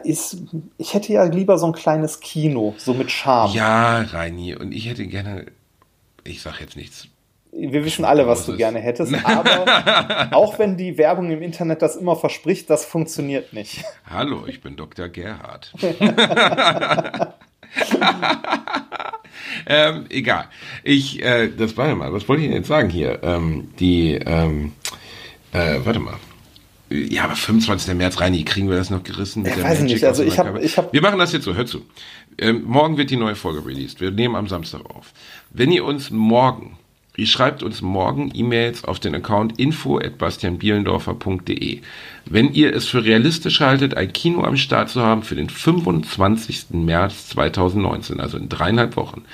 Ist, ich hätte ja lieber so ein kleines Kino, so mit Charme. Ja, Reini, und ich hätte gerne, ich sag jetzt nichts. Wir wissen alle, was du gerne hättest, aber auch wenn die Werbung im Internet das immer verspricht, das funktioniert nicht. Hallo, ich bin Dr. Gerhard. ähm, egal. Ich, äh, das war ja mal, was wollte ich denn jetzt sagen hier? Ähm, die, ähm, äh, warte mal. Ja, aber 25. März, Reini, kriegen wir das noch gerissen mit ich weiß Magic? Nicht. Also ich hab, ich hab wir machen das jetzt so, hör zu. Ähm, morgen wird die neue Folge released. Wir nehmen am Samstag auf. Wenn ihr uns morgen, ihr schreibt uns morgen E-Mails auf den Account info at bastianbielendorfer.de. Wenn ihr es für realistisch haltet, ein Kino am Start zu haben für den 25. März 2019, also in dreieinhalb Wochen,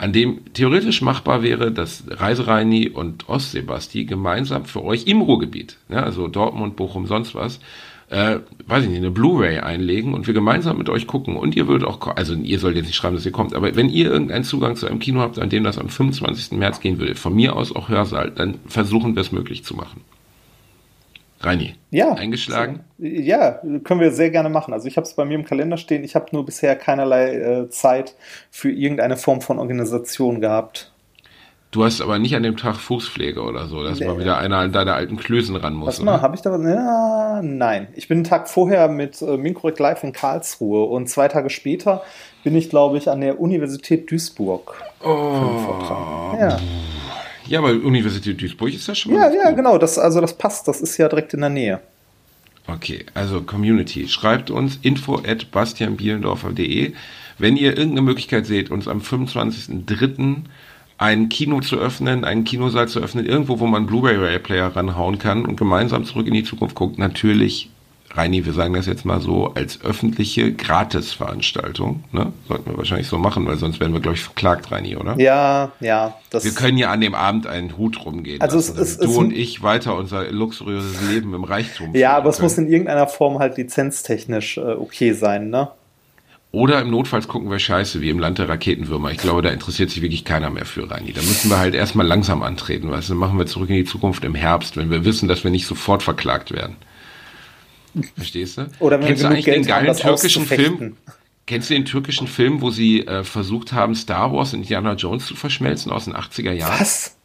an dem theoretisch machbar wäre, dass Reisereini und Ostsebasti gemeinsam für euch im Ruhrgebiet, ja, also Dortmund, Bochum, sonst was, äh, weiß ich nicht, eine Blu-ray einlegen und wir gemeinsam mit euch gucken. Und ihr würdet auch, also ihr sollt jetzt nicht schreiben, dass ihr kommt, aber wenn ihr irgendeinen Zugang zu einem Kino habt, an dem das am 25. März gehen würde, von mir aus auch Hörsaal, dann versuchen wir es möglich zu machen. Reini, ja, eingeschlagen? Ja, können wir sehr gerne machen. Also ich habe es bei mir im Kalender stehen. Ich habe nur bisher keinerlei äh, Zeit für irgendeine Form von Organisation gehabt. Du hast aber nicht an dem Tag Fußpflege oder so, dass nee. mal wieder einer an deine alten Klößen ran muss. Was mal, habe ich da was? Ja, nein. Ich bin einen Tag vorher mit äh, Minkorrekt Live in Karlsruhe und zwei Tage später bin ich, glaube ich, an der Universität Duisburg. Oh. Ja. Ja, aber Universität Duisburg ist ja schon mal. Ja, ja, gut. genau. Das, also das passt. Das ist ja direkt in der Nähe. Okay, also Community. Schreibt uns info at bastianbielendorfer.de. Wenn ihr irgendeine Möglichkeit seht, uns am 25.03. ein Kino zu öffnen, einen Kinosaal zu öffnen, irgendwo, wo man Blu-ray-Player ranhauen kann und gemeinsam zurück in die Zukunft guckt. Natürlich Reini, wir sagen das jetzt mal so, als öffentliche Gratisveranstaltung. Ne? Sollten wir wahrscheinlich so machen, weil sonst werden wir, glaube ich, verklagt, Reini, oder? Ja, ja. wir können ja an dem Abend einen Hut rumgehen. Also lassen, es, es, du und ich weiter unser luxuriöses Leben im Reichtum. Ja, aber es muss in irgendeiner Form halt lizenztechnisch äh, okay sein, ne? Oder im Notfalls gucken wir Scheiße, wie im Land der Raketenwürmer. Ich glaube, da interessiert sich wirklich keiner mehr für, Reini. Da müssen wir halt erstmal langsam antreten, weißt du? Dann machen wir zurück in die Zukunft im Herbst, wenn wir wissen, dass wir nicht sofort verklagt werden. Verstehst du? Oder wenn Kennst du eigentlich Geld den geilen türkischen Film? Kennst du den türkischen Film, wo sie äh, versucht haben, Star Wars und Indiana Jones zu verschmelzen aus den 80er Jahren? Was?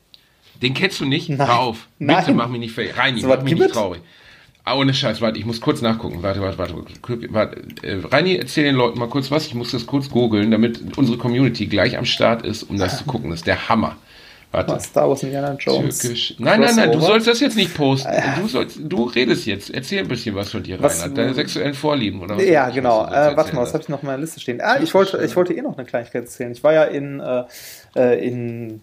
Den kennst du nicht? Nein. Hör auf. Bitte Nein. mach mich nicht. Reini, So mach mich nicht traurig. Ah, ohne Scheiß, warte, ich muss kurz nachgucken. Warte, warte, warte. warte, warte. Äh, Reini, erzähl den Leuten mal kurz was. Ich muss das kurz googeln, damit unsere Community gleich am Start ist, um das zu gucken. Das ist der Hammer. Warte. Star Wars Indiana Jones. Türkisch. Nein, nein, nein, du sollst das jetzt nicht posten. Du, sollst, du redest jetzt. Erzähl ein bisschen was von dir, Was- Reinhard. Deine sexuellen Vorlieben, oder was? Ja, genau. Äh, warte mal, was habe ich noch auf meiner Liste stehen? Ah, ich wollte, ich wollte eh noch eine Kleinigkeit erzählen. Ich war ja in, äh, äh, in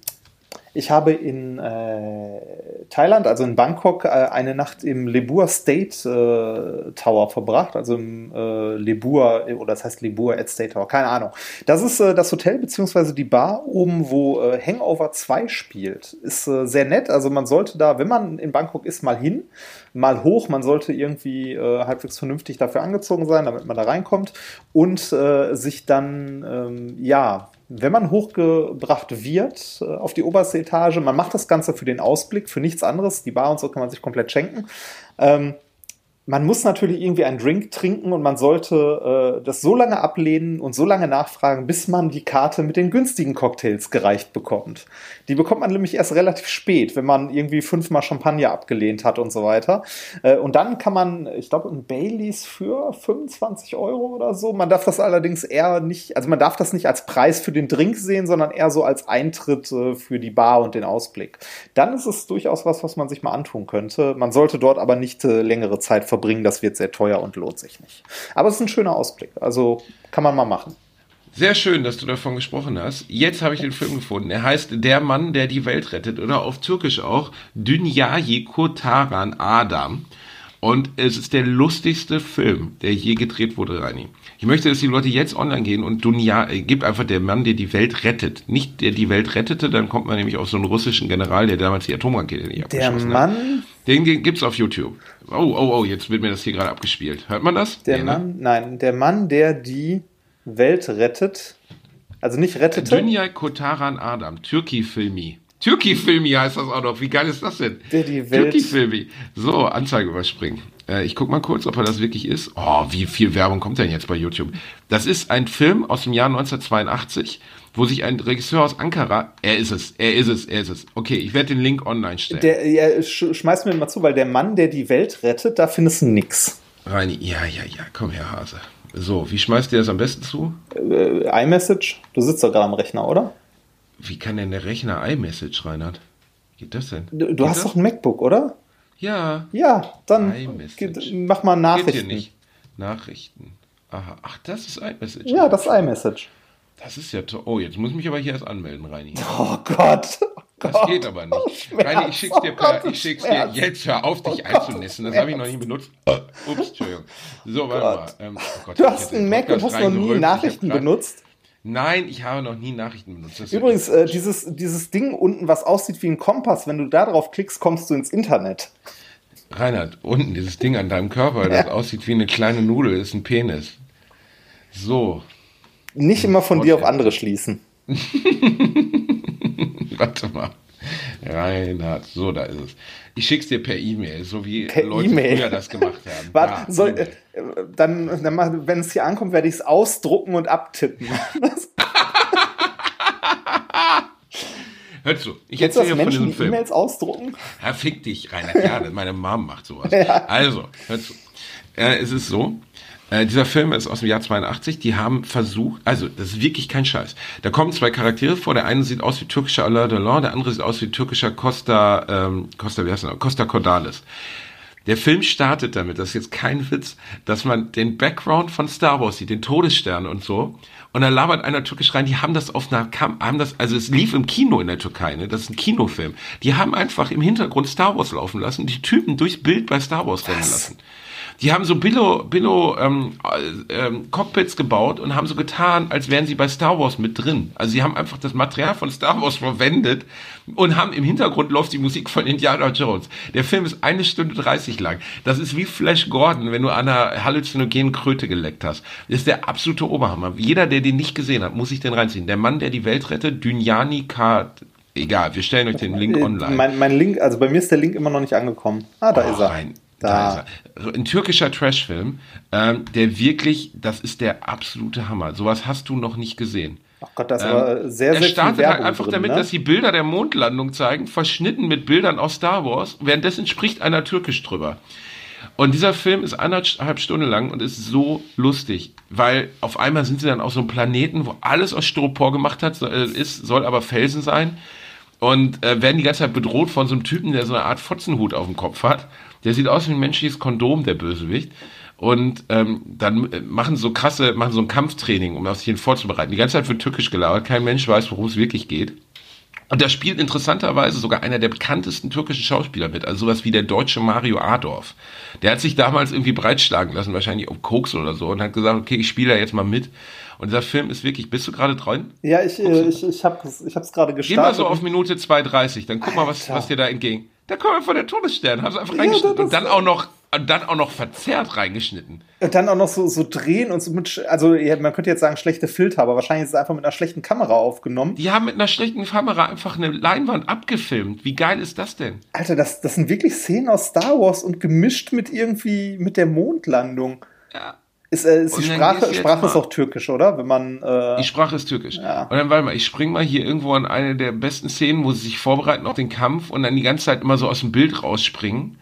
ich habe in äh, Thailand, also in Bangkok, äh, eine Nacht im Lebur State äh, Tower verbracht, also im äh, Lebur, oder das heißt Lebur at State Tower, keine Ahnung. Das ist äh, das Hotel beziehungsweise die Bar oben, wo äh, Hangover 2 spielt. Ist sehr nett, also man sollte da, wenn man in Bangkok ist, mal hin, mal hoch, man sollte irgendwie halbwegs vernünftig dafür angezogen sein, damit man da reinkommt und sich dann, ähm, ja, wenn man hochgebracht wird äh, auf die oberste Etage, man macht das Ganze für den Ausblick, für nichts anderes. Die Bar und so kann man sich komplett schenken. Ähm, man muss natürlich irgendwie einen Drink trinken und man sollte äh, das so lange ablehnen und so lange nachfragen, bis man die Karte mit den günstigen Cocktails gereicht bekommt. Die bekommt man nämlich erst relativ spät, wenn man irgendwie fünfmal Champagner abgelehnt hat und so weiter. Äh, und dann kann man, ich glaube, ein Baileys für 25 Euro oder so. Man darf das allerdings eher nicht, also man darf das nicht als Preis für den Drink sehen, sondern eher so als Eintritt äh, für die Bar und den Ausblick. Dann ist es durchaus was, was man sich mal antun könnte. Man sollte dort aber nicht äh, längere Zeit verbringen, das wird sehr teuer und lohnt sich nicht. Aber es ist ein schöner Ausblick, also kann man mal machen. Sehr schön, dass du davon gesprochen hast. Jetzt habe ich den Film gefunden. Er heißt Der Mann, der die Welt rettet oder auf Türkisch auch Dünyayi Kurtaran Adam. Und es ist der lustigste Film, der je gedreht wurde, Reini. Ich möchte, dass die Leute jetzt online gehen und Dunya, äh, gibt einfach der Mann, der die Welt rettet. Nicht der die Welt rettete, dann kommt man nämlich auf so einen russischen General, der damals die Atomrakete nicht Der abgeschossen hat. Mann, Den gibt's auf YouTube. Oh, oh, oh, jetzt wird mir das hier gerade abgespielt. Hört man das? der Nee, ne? Mann, nein, der Mann, der die Welt rettet, also nicht rettete, Dünya Kotaran Adam, Türki-Filmi. Türki-Filmi heißt das auch noch. Wie geil ist das denn? Türki-Filmi. So, Anzeige überspringen. Äh, ich guck mal kurz, ob er das wirklich ist. Oh, wie viel Werbung kommt denn jetzt bei YouTube? Das ist ein Film aus dem Jahr 1982, wo sich ein Regisseur aus Ankara, er ist es, er ist es, er ist es. Okay, ich werde den Link online stellen. der, ja, sch schmeiß mir mal zu, weil der Mann, der die Welt rettet, da findest du nix. Reini, ja, ja, ja, komm her, Hase. So, wie schmeißt ihr das am besten zu? Äh, iMessage, du sitzt doch gerade am Rechner, oder? Wie kann denn der Rechner iMessage, Reinhard? Geht das denn? Du, du Geht hast das? doch ein MacBook, oder? Ja, Ja, dann iMessage. ge- mach mal Geht Nachrichten. hier nicht. Nachrichten. Aha. Ach, das ist iMessage. Ja, das ist iMessage. Das ist ja toll. Oh, jetzt muss ich mich aber hier erst anmelden, Reini. Oh Gott. Oh Das Gott. geht aber Oh, nicht. Schmerz. Reini, ich schick's dir Oh per, Gott, ich schick's Schmerz. dir jetzt. Hör auf, dich Oh Gott, einzunisten. Das habe ich noch nie benutzt. Ups, Entschuldigung. So, warte Gott. mal. Ähm, oh Gott, Du hast einen Mac und hast noch nie Nachrichten benutzt. Nein, ich habe noch nie Nachrichten benutzt. Das Übrigens, äh, dieses, dieses Ding unten, was aussieht wie ein Kompass, wenn du da drauf klickst, kommst du ins Internet. Reinhard, unten dieses Ding an deinem Körper, das aussieht wie eine kleine Nudel, ist ein Penis. So, Nicht immer von dir auf andere schließen. warte mal. Reinhard, so, da ist es. Ich schick's dir per E-Mail, so wie Per Leute E-Mail. früher das gemacht haben. Warte, Ja, soll, E-Mail. Dann, dann wenn es hier ankommt, werde ich es ausdrucken und abtippen. Hör zu, ich du erzähle dir von Menschen, diesem die Film. E-Mails ausdrucken? Ja, fick dich, Reinhard. Ja, meine Mom macht sowas. Also, hör zu. Äh, es ist so, äh, dieser Film ist aus dem Jahr 82. Die haben versucht, also das ist wirklich kein Scheiß. Da kommen zwei Charaktere vor. Der eine sieht aus wie türkischer Alain Delon, der andere sieht aus wie türkischer Costa, ähm, Costa, wie heißt noch? Costa Cordalis. Der Film startet damit, das ist jetzt kein Witz, dass man den Background von Star Wars sieht, den Todesstern und so. Und da labert einer türkisch rein, die haben das auf einer Kam haben das, also es lief im Kino in der Türkei, ne? Das ist ein Kinofilm. Die haben einfach im Hintergrund Star Wars laufen lassen, die Typen durchs Bild bei Star Wars rennen lassen. Die haben so Billo, Billo ähm, äh, ähm, Cockpits gebaut und haben so getan, als wären sie bei Star Wars mit drin. Also sie haben einfach das Material von Star Wars verwendet und haben im Hintergrund läuft die Musik von Indiana Jones. Der Film ist eine Stunde 30 lang. Das ist wie Flash Gordon, wenn du an einer halluzinogenen Kröte geleckt hast. Das ist der absolute Oberhammer. Jeder, der den nicht gesehen hat, muss sich den reinziehen. Der Mann, der die Welt rettet, Dynyani K. Egal, wir stellen euch den Link Äh, online. Mein, mein Link, also bei mir ist der Link immer noch nicht angekommen. Ah, da Oh, ist er. Rein, Da. da. er. Ein türkischer Trashfilm, ähm, der wirklich, das ist der absolute Hammer. Sowas hast du noch nicht gesehen. Ach Gott, da ist aber sehr, er sehr viel startet halt einfach drin, damit, ne? dass die Bilder der Mondlandung zeigen, verschnitten mit Bildern aus Star Wars. Währenddessen spricht einer türkisch drüber. Und dieser Film ist anderthalb Stunden lang und ist so lustig, weil auf einmal sind sie dann auf so einem Planeten, wo alles aus Styropor gemacht hat, äh, ist, soll aber Felsen sein und äh, werden die ganze Zeit bedroht von so einem Typen, der so eine Art Fotzenhut auf dem Kopf hat. Der sieht aus wie ein menschliches Kondom, der Bösewicht. Und ähm, dann äh, machen so krasse, machen so ein Kampftraining, um auf sich vorzubereiten. Die ganze Zeit wird türkisch gelabert, kein Mensch weiß, worum es wirklich geht. Und da spielt interessanterweise sogar einer der bekanntesten türkischen Schauspieler mit, also sowas wie der deutsche Mario Adorf. Der hat sich damals irgendwie breitschlagen lassen, wahrscheinlich auf Koks oder so, und hat gesagt, okay, ich spiele da jetzt mal mit. Und dieser Film ist wirklich, bist du gerade dran? Ja, ich, äh, ich, ich habe es ich hab's gerade Geh gestartet. mal so auf Minute 2,30, dann guck mal, was, was dir da entgegen. Da kommt einfach der Todesstern, haben sie einfach Ja, reingeschnitten. das- und dann auch noch, und dann auch noch verzerrt reingeschnitten. Und dann auch noch so, so drehen und so mit, also ja, man könnte jetzt sagen schlechte Filter, aber wahrscheinlich ist es einfach mit einer schlechten Kamera aufgenommen. Die haben mit einer schlechten Kamera einfach eine Leinwand abgefilmt. Wie geil ist das denn? Alter, das, das sind wirklich Szenen aus Star Wars und gemischt mit irgendwie mit der Mondlandung. Ja. Ist, äh, ist die Sprache, Sprache ist auch türkisch, oder? Wenn man äh, Die Sprache ist türkisch. Ja. Und dann warte mal, ich spring mal hier irgendwo an eine der besten Szenen, wo sie sich vorbereiten auf den Kampf und dann die ganze Zeit immer so aus dem Bild rausspringen.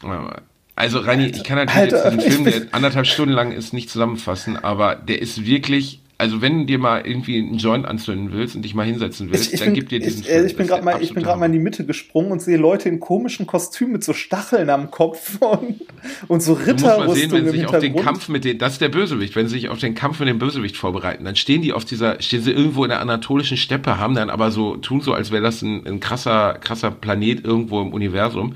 Warte mal. Also Rani, ich kann natürlich Alter, jetzt diesen Film, ich der anderthalb Stunden lang ist, nicht zusammenfassen, aber der ist wirklich, also wenn du dir mal irgendwie einen Joint anzünden willst und dich mal hinsetzen willst, ich, ich dann bin, gib dir diesen ich, Film. äh, ich bin gerade mal, ich bin mal in die Mitte gesprungen und sehe Leute in komischen Kostümen mit so Stacheln am Kopf und, und so Du musst mal sehen, wenn sie sich auf den. Kampf mit den, das ist der Bösewicht, wenn sie sich auf den Kampf mit dem Bösewicht vorbereiten, dann stehen die auf dieser, stehen sie irgendwo in der anatolischen Steppe, haben dann aber so, tun so, als wäre das ein, ein krasser, krasser Planet irgendwo im Universum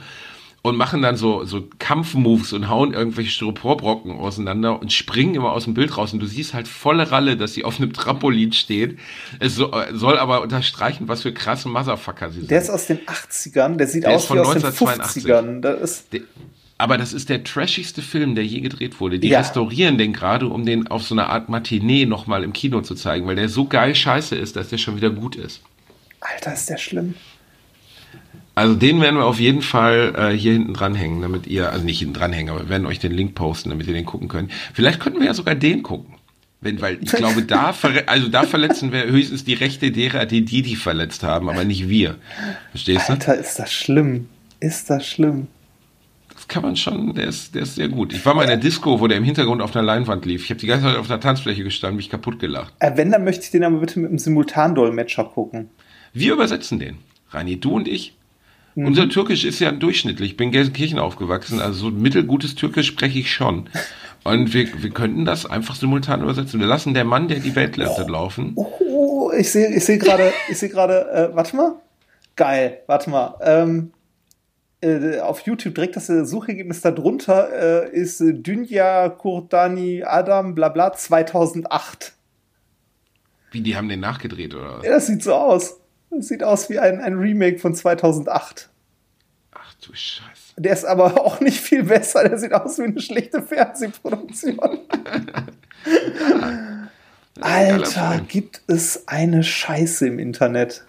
und machen dann so, so Kampfmoves und hauen irgendwelche Styroporbrocken auseinander und springen immer aus dem Bild raus und du siehst halt volle Ralle, dass sie auf einem Trampolin steht. Es so, äh, soll aber unterstreichen, was für krasse Motherfucker sie sind. Der ist aus den 80ern, der sieht Der aus von wie aus den 1982. 50ern. Das ist, Der- Aber das ist der trashigste Film, der je gedreht wurde. Die Ja. restaurieren den gerade, um den auf so eine Art Matinee nochmal im Kino zu zeigen, weil der so geil scheiße ist, dass der schon wieder gut ist. Alter, ist der schlimm. Also den werden wir auf jeden Fall äh, hier hinten dranhängen, damit ihr, also nicht hinten dranhängen, aber wir werden euch den Link posten, damit ihr den gucken könnt. Vielleicht könnten wir ja sogar den gucken. Wenn, weil ich glaube, da, also da verletzen wir höchstens die Rechte derer, die die, die verletzt haben, aber nicht wir. Verstehst du? Alter, ist das schlimm. Ist das schlimm. Das kann man schon, der ist, der ist sehr gut. Ich war mal in der Disco, wo der im Hintergrund auf einer Leinwand lief. Ich habe die ganze Zeit auf der Tanzfläche gestanden, mich kaputt gelacht. Äh, wenn, dann möchte ich den aber bitte mit einem Simultandolmetscher gucken. Wir übersetzen den. Rani, du und ich. Mhm. Unser Türkisch ist ja durchschnittlich. Ich bin in Gelsenkirchen aufgewachsen, also so mittelgutes Türkisch spreche ich schon. Und wir, wir könnten das einfach simultan übersetzen. Wir lassen der Mann, der die Welt rettet, laufen. Oh, ich sehe ich seh gerade, ich sehe gerade, äh, warte mal. Geil, warte mal. Ähm, äh, auf YouTube direkt das Suchergebnis darunter äh, ist Dünja Kurtani Adam bla bla 2008. Wie, die haben den nachgedreht, oder was? Ja, das sieht so aus. Sieht aus wie ein, ein Remake von 2008. Ach du Scheiße. Der ist aber auch nicht viel besser. Der sieht aus wie eine schlechte Fernsehproduktion. Alter, gibt es eine Scheiße im Internet.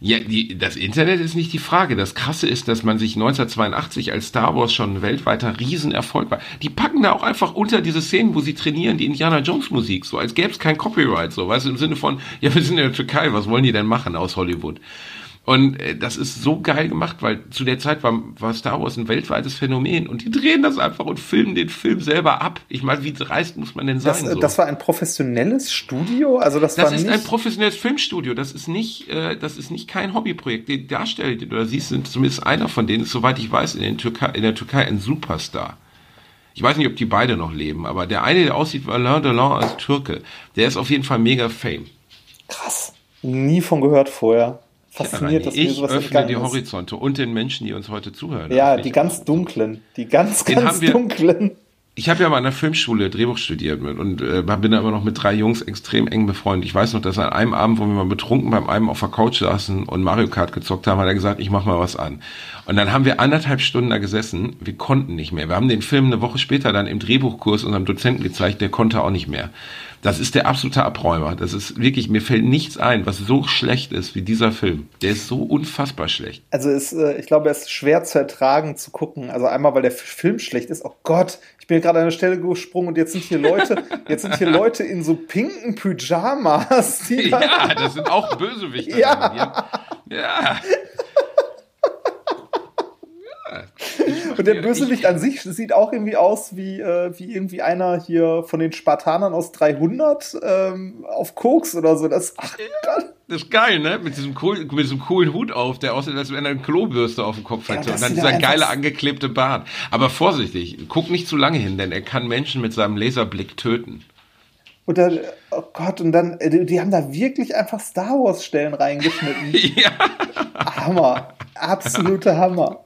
Ja, die, das Internet ist nicht die Frage. Das Krasse ist, dass man sich 1982 als Star Wars schon ein weltweiter Riesenerfolg war. Die packen da auch einfach unter diese Szenen, wo sie trainieren, die Indiana Jones Musik, so als gäbe es kein Copyright, so, weißt du, im Sinne von, ja, wir sind in der Türkei, was wollen die denn machen aus Hollywood? Und äh, das ist so geil gemacht, weil zu der Zeit war, war Star Wars ein weltweites Phänomen und die drehen das einfach und filmen den Film selber ab. Ich meine, wie dreist muss man denn sein? Das, äh, so? das war ein professionelles Studio? Also das, Das war ist ein professionelles Filmstudio. Das ist nicht, äh, das ist nicht kein Hobbyprojekt. Die Darsteller, die du da siehst, sind zumindest einer von denen, ist, soweit ich weiß, in, den Türkei, in der Türkei ein Superstar. Ich weiß nicht, ob die beide noch leben, aber der eine, der aussieht wie Alain Delon als Türke, der ist auf jeden Fall mega Fame. Krass. Nie von gehört vorher. Fasziniert, Ja, dass mir ich sowas öffne die ist. Horizonte und den Menschen, die uns heute zuhören. Ja, die ganz dunklen. Die ganz, Den ganz wir- dunklen. Ich habe ja mal an der Filmschule Drehbuch studiert und äh, bin da immer noch mit drei Jungs extrem eng befreundet. Ich weiß noch, dass an einem Abend, wo wir mal betrunken beim einen auf der Couch saßen und Mario Kart gezockt haben, hat er gesagt, ich mach mal was an. Und dann haben wir anderthalb Stunden da gesessen, wir konnten nicht mehr. Wir haben den Film eine Woche später dann im Drehbuchkurs unserem Dozenten gezeigt, der konnte auch nicht mehr. Das ist der absolute Abräumer. Das ist wirklich, mir fällt nichts ein, was so schlecht ist wie dieser Film. Der ist so unfassbar schlecht. Also ist, äh, ich glaube, es ist schwer zu ertragen, zu gucken. Also einmal, weil der Film schlecht ist. Oh Gott, ich bin gerade an eine Stelle gesprungen und jetzt sind hier Leute, jetzt sind hier Leute in so pinken Pyjamas. Ja, das sind auch Bösewichter. Ja. Haben- ja. Und der Bösewicht an sich sieht auch irgendwie aus wie, äh, wie irgendwie einer hier von den Spartanern aus 300 ähm, auf Koks oder so. Das, ach Gott. Das ist geil, ne? Mit diesem, cool, mit diesem coolen Hut auf, der aussieht, als wenn er eine Klobürste auf dem Kopf Ja, hätte. das und dann dieser geile angeklebte Bart. Aber vorsichtig, guck nicht zu lange hin, denn er kann Menschen mit seinem Laserblick töten. Und dann, oh Gott, und dann, äh, die, haben da wirklich einfach Star Wars Stellen reingeschnitten. ja. Hammer. Absolute Hammer.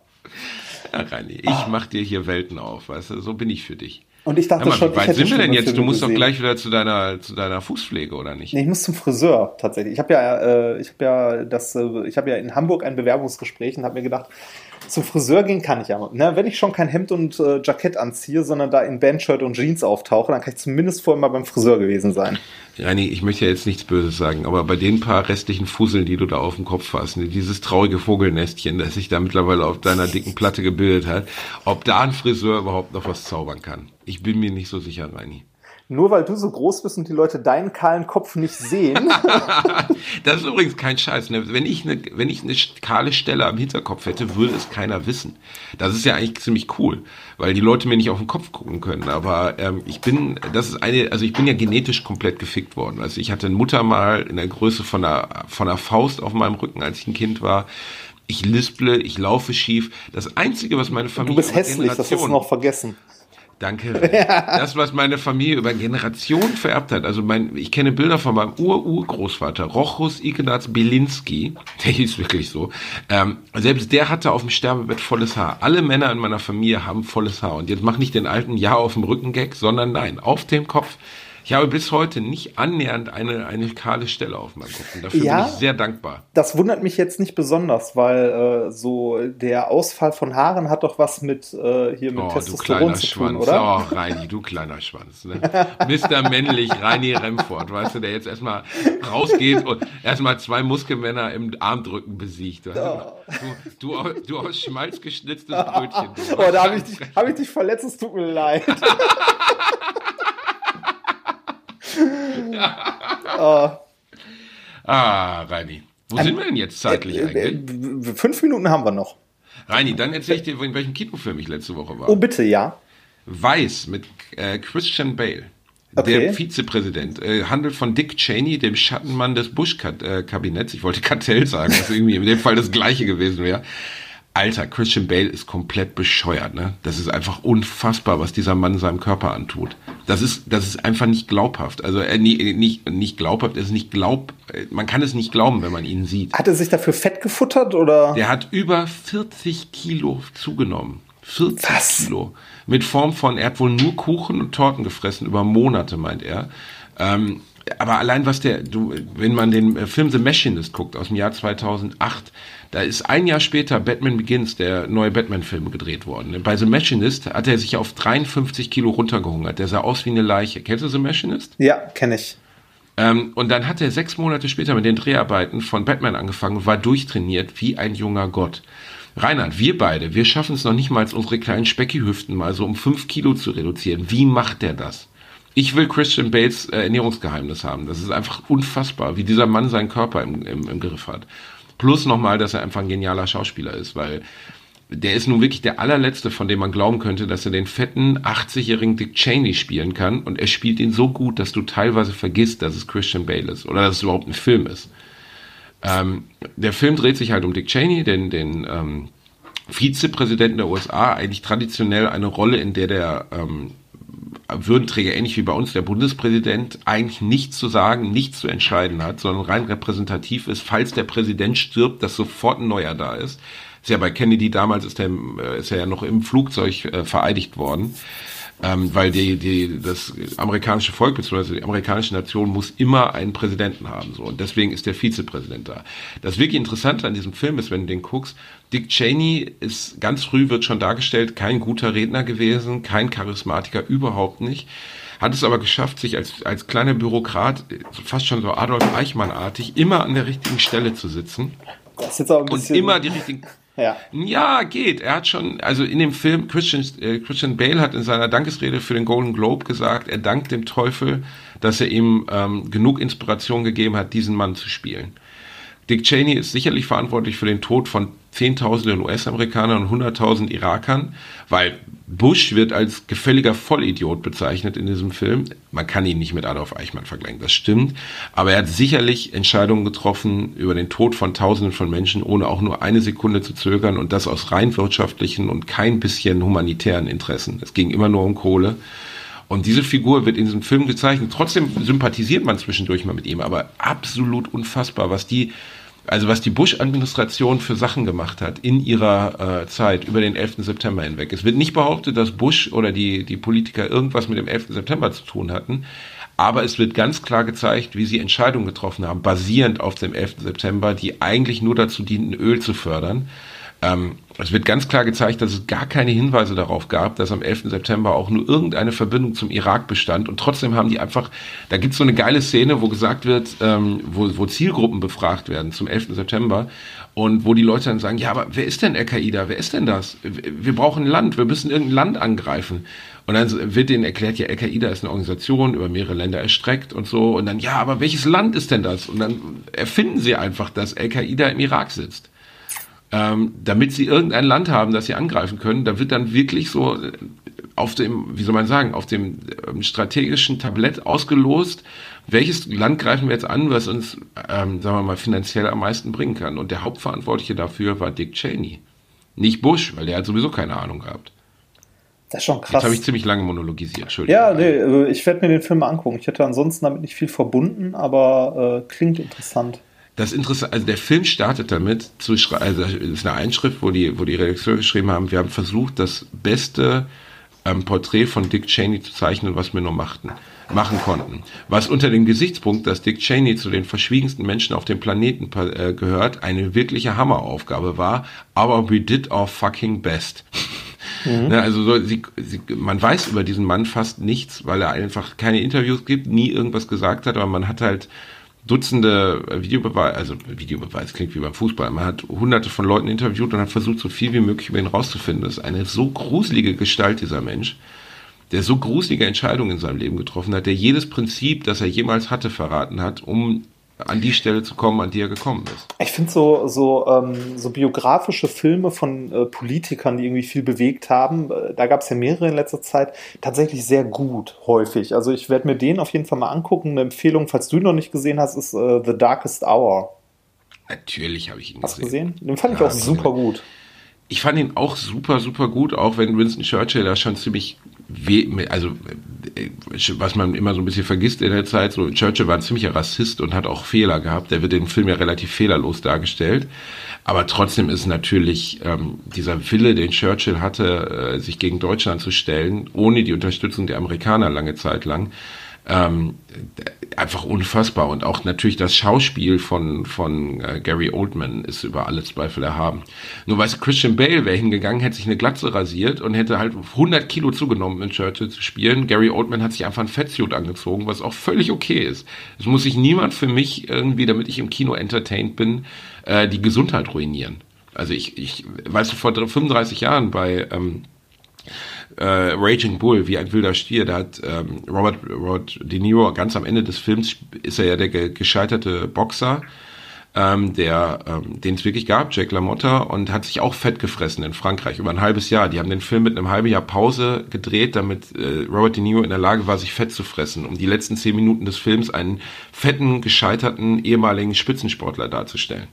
Ja, Reini, ich mach dir hier Welten auf, weißt du? So bin ich für dich. Und ich dachte Hör mal, schon, wie weit sind wir denn jetzt? Du musst doch gesehen. gleich wieder zu deiner, zu deiner Fußpflege, oder nicht? Nee, ich muss zum Friseur tatsächlich. Ich habe ja, äh, ich habe ja das, äh, ich habe ja in Hamburg ein Bewerbungsgespräch und habe mir gedacht, zum Friseur gehen kann ich ja. Ne, wenn ich schon kein Hemd und äh, Jackett anziehe, sondern da in Bandshirt und Jeans auftauche, dann kann ich zumindest vorher mal beim Friseur gewesen sein. Reini, ich möchte ja jetzt nichts Böses sagen, aber bei den paar restlichen Fusseln, die du da auf dem Kopf hast, ne, dieses traurige Vogelnestchen, das sich da mittlerweile auf deiner dicken Platte gebildet hat, ob da ein Friseur überhaupt noch was zaubern kann. Ich bin mir nicht so sicher, Reini. Nur weil du so groß bist und die Leute deinen kahlen Kopf nicht sehen. Das ist übrigens kein Scheiß. Ne? Wenn, ich eine, wenn ich eine kahle Stelle am Hinterkopf hätte, würde es keiner wissen. Das ist ja eigentlich ziemlich cool, weil die Leute mir nicht auf den Kopf gucken können. Aber ähm, ich bin, das ist eine, also ich bin ja genetisch komplett gefickt worden. Also ich hatte eine Mutter mal in der Größe von einer, von einer Faust auf meinem Rücken, als ich ein Kind war. Ich lisple, ich laufe schief. Das Einzige, was meine Familie Du bist hässlich, das hast du noch vergessen. Danke. Das, was meine Familie über Generationen vererbt hat. Also mein, ich kenne Bilder von meinem Ur-Urgroßvater, Rochus Ignaz Bilinski. Der hieß wirklich so. Ähm, selbst der hatte auf dem Sterbebett volles Haar. Alle Männer in meiner Familie haben volles Haar. Und jetzt mach nicht den alten Ja auf dem Rücken-Gag, sondern nein, auf dem Kopf. Ich habe bis heute nicht annähernd eine, eine kahle Stelle auf meinem Kopf. Und dafür Ja. bin ich sehr dankbar. Das wundert mich jetzt nicht besonders, weil äh, so der Ausfall von Haaren hat doch was mit äh, hier mit Oh, du Testosteron kleiner zu tun, Schwanz. oder? Oh, Reini, du kleiner Schwanz. Ne? Mr. Männlich, Reini Remford, weißt du, der jetzt erstmal rausgeht und erstmal zwei Muskelmänner im Armdrücken besiegt. Weißt du? Du, du, du aus Schmalz geschnitztes Brötchen. Du. Oh, da habe ich, dich- hab ich dich verletzt, es tut mir leid. oh, Ah, Reini. Wo sind wir denn jetzt zeitlich äh, eigentlich? äh, fünf Minuten haben wir noch. Reini, dann erzähle ich dir, in welchem Kinofilm ich letzte Woche war. Oh, bitte, ja. Weiß mit äh, Christian Bale. Okay. Der Vizepräsident äh, handelt von Dick Cheney, dem Schattenmann des Bush-Kabinetts. Ich wollte Kartell sagen, was irgendwie in dem Fall das gleiche gewesen wäre. Alter, Christian Bale ist komplett bescheuert, ne? Das ist einfach unfassbar, was dieser Mann seinem Körper antut. Das ist, das ist einfach nicht glaubhaft. Also äh, nie- nicht, nicht glaubhaft, es ist nicht glaub, äh, man kann es nicht glauben, wenn man ihn sieht. Hat er sich dafür fett gefuttert oder? Der hat über 40 Kilo zugenommen. 40 Was? Kilo. Mit Form von, er hat wohl nur Kuchen und Torten gefressen, über Monate, meint er. Ähm, aber allein was der, du, wenn man den äh, Film The Machinist guckt aus dem Jahr 2008, da ist ein Jahr später Batman Begins, der neue Batman-Film gedreht worden. Bei The Machinist hat er sich auf 53 Kilo runtergehungert. Der sah aus wie eine Leiche. Kennst du The Machinist? Ja, kenne ich. Ähm, und dann hat er sechs Monate später mit den Dreharbeiten von Batman angefangen und war durchtrainiert wie ein junger Gott. Reinhard, wir beide, wir schaffen es noch nicht mal, unsere kleinen Speckihüften mal so um fünf Kilo zu reduzieren. Wie macht der das? Ich will Christian Bales äh, Ernährungsgeheimnis haben. Das ist einfach unfassbar, wie dieser Mann seinen Körper im, im, im Griff hat. Plus nochmal, dass er einfach ein genialer Schauspieler ist, weil der ist nun wirklich der allerletzte, von dem man glauben könnte, dass er den fetten 80-jährigen Dick Cheney spielen kann. Und er spielt ihn so gut, dass du teilweise vergisst, dass es Christian Bale ist oder dass es überhaupt ein Film ist. Ähm, der Film dreht sich halt um Dick Cheney, den, den ähm, Vizepräsidenten der USA, eigentlich traditionell eine Rolle, in der der ähm, Würdenträger, ähnlich wie bei uns der Bundespräsident, eigentlich nichts zu sagen, nichts zu entscheiden hat, sondern rein repräsentativ ist, falls der Präsident stirbt, dass sofort ein neuer da ist. Ist ja bei Kennedy damals ist er, äh, ist er ja noch im Flugzeug äh, vereidigt worden ähm, weil die, die, das amerikanische Volk bzw. die amerikanische Nation muss immer einen Präsidenten haben. So. Und deswegen ist der Vizepräsident da. Das wirklich Interessante an diesem Film ist, wenn du den guckst, Dick Cheney ist ganz früh wird schon dargestellt, kein guter Redner gewesen, kein Charismatiker, überhaupt nicht. Hat es aber geschafft, sich als, als kleiner Bürokrat, fast schon so Adolf Eichmann-artig, immer an der richtigen Stelle zu sitzen. Das ist jetzt auch ein bisschen und immer die richtigen ja. ja, geht. Er hat schon, also in dem Film, Christian, äh, Christian Bale hat in seiner Dankesrede für den Golden Globe gesagt, er dankt dem Teufel, dass er ihm ähm, genug Inspiration gegeben hat, diesen Mann zu spielen. Dick Cheney ist sicherlich verantwortlich für den Tod von Zehntausenden US-Amerikanern und Hunderttausend Irakern, weil Bush wird als gefälliger Vollidiot bezeichnet in diesem Film. Man kann ihn nicht mit Adolf Eichmann vergleichen, das stimmt. Aber er hat sicherlich Entscheidungen getroffen über den Tod von Tausenden von Menschen, ohne auch nur eine Sekunde zu zögern und das aus rein wirtschaftlichen und kein bisschen humanitären Interessen. Es ging immer nur um Kohle. Und diese Figur wird in diesem Film gezeichnet. Trotzdem sympathisiert man zwischendurch mal mit ihm, aber absolut unfassbar, was die also was die Bush-Administration für Sachen gemacht hat in ihrer äh, Zeit über den 11. September hinweg. Es wird nicht behauptet, dass Bush oder die, die Politiker irgendwas mit dem 11. September zu tun hatten, aber es wird ganz klar gezeigt, wie sie Entscheidungen getroffen haben, basierend auf dem 11. September, die eigentlich nur dazu dienten, Öl zu fördern. Ähm, es wird ganz klar gezeigt, dass es gar keine Hinweise darauf gab, dass am 11. September auch nur irgendeine Verbindung zum Irak bestand. Und trotzdem haben die einfach, da gibt es so eine geile Szene, wo gesagt wird, ähm, wo, wo Zielgruppen befragt werden zum 11. September und wo die Leute dann sagen, ja, aber wer ist denn Al-Qaida? Wer ist denn das? Wir brauchen ein Land, wir müssen irgendein Land angreifen. Und dann wird denen erklärt, ja, Al-Qaida ist eine Organisation, über mehrere Länder erstreckt und so. Und dann, ja, aber welches Land ist denn das? Und dann erfinden sie einfach, dass Al-Qaida im Irak sitzt ähm, damit sie irgendein Land haben, das sie angreifen können, da wird dann wirklich so äh, auf dem, wie soll man sagen, auf dem ähm, strategischen Tablett ausgelost, welches Land greifen wir jetzt an, was uns, ähm, sagen wir mal, finanziell am meisten bringen kann. Und der Hauptverantwortliche dafür war Dick Cheney. Nicht Bush, weil der hat sowieso keine Ahnung gehabt. Das ist schon krass. Jetzt habe ich ziemlich lange monologisiert, Entschuldigung. Ja, nee, äh, ich werde mir den Film mal angucken. Ich hätte ansonsten damit nicht viel verbunden, aber äh, klingt interessant. Das Interessante, also der Film startet damit, zu also ist eine Einschrift, wo die, wo die Redakteure geschrieben haben, wir haben versucht, das beste ähm, Porträt von Dick Cheney zu zeichnen, was wir nur machten, machen konnten. Was unter dem Gesichtspunkt, dass Dick Cheney zu den verschwiegensten Menschen auf dem Planeten äh, gehört, eine wirkliche Hammeraufgabe war, aber we did our fucking best. Mhm. Ne, also so, sie, sie, man weiß über diesen Mann fast nichts, weil er einfach keine Interviews gibt, nie irgendwas gesagt hat, aber man hat halt Dutzende Videobeweise, also Videobeweis klingt wie beim Fußball. Man hat hunderte von Leuten interviewt und hat versucht, so viel wie möglich über ihn rauszufinden. Das ist eine so gruselige Gestalt, dieser Mensch, der so gruselige Entscheidungen in seinem Leben getroffen hat, der jedes Prinzip, das er jemals hatte, verraten hat, um an die Stelle zu kommen, an die er gekommen ist. Ich finde so, so, ähm, so biografische Filme von äh, Politikern, die irgendwie viel bewegt haben, äh, da gab es ja mehrere in letzter Zeit, tatsächlich sehr gut, häufig. Also ich werde mir den auf jeden Fall mal angucken. Eine Empfehlung, falls du ihn noch nicht gesehen hast, ist äh, The Darkest Hour. Natürlich habe ich ihn hast gesehen. gesehen? Den fand ich auch super gut. Ich fand ihn auch super, super gut, auch wenn Winston Churchill da schon ziemlich also was man immer so ein bisschen vergisst in der Zeit, so Churchill war ein ziemlicher Rassist und hat auch Fehler gehabt. Der wird im Film ja relativ fehlerlos dargestellt. Aber trotzdem ist natürlich ähm, dieser Wille, den Churchill hatte, äh, sich gegen Deutschland zu stellen, ohne die Unterstützung der Amerikaner lange Zeit lang, ähm, einfach unfassbar. Und auch natürlich das Schauspiel von, von äh, Gary Oldman ist über alle Zweifel erhaben. Nur weißt du, Christian Bale wäre hingegangen, hätte sich eine Glatze rasiert und hätte halt 100 Kilo zugenommen, in Churchill zu spielen. Gary Oldman hat sich einfach ein Fettsuit angezogen, was auch völlig okay ist. Es muss sich niemand für mich irgendwie, damit ich im Kino entertained bin, äh, die Gesundheit ruinieren. Also ich, ich weißt du, vor 35 Jahren bei ähm, äh, Raging Bull, wie ein wilder Stier, da hat ähm, Robert, Robert De Niro ganz am Ende des Films ist er ja der ge gescheiterte Boxer, ähm, der, ähm, den es wirklich gab, Jack LaMotta, und hat sich auch fett gefressen in Frankreich über ein halbes Jahr. Die haben den Film mit einem halben Jahr Pause gedreht, damit äh, Robert De Niro in der Lage war, sich fett zu fressen, um die letzten zehn Minuten des Films einen fetten, gescheiterten ehemaligen Spitzensportler darzustellen.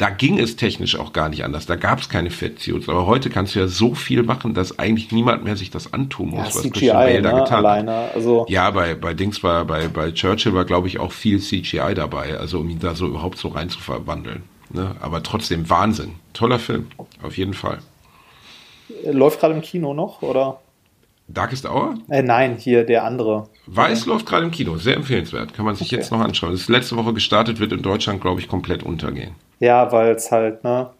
Da ging es technisch auch gar nicht anders. Da gab es keine Fettsuits. Aber heute kannst du ja so viel machen, dass eigentlich niemand mehr sich das antun muss, Ja, was CGI, Christian Bale ne, da getan alleine, hat. also- ja, bei, bei Dings war, bei, bei Churchill war, glaube ich, auch viel CGI dabei, also um ihn da so überhaupt so rein zu verwandeln. Ne? Aber trotzdem Wahnsinn. Toller Film, auf jeden Fall. Läuft gerade im Kino noch, oder? Darkest Hour? Äh, nein, hier der andere. Weiß läuft gerade im Kino, sehr empfehlenswert. Kann man sich Okay. jetzt noch anschauen. Das ist letzte Woche gestartet, wird in Deutschland, glaube ich, komplett untergehen. Ja, weil es halt, ne?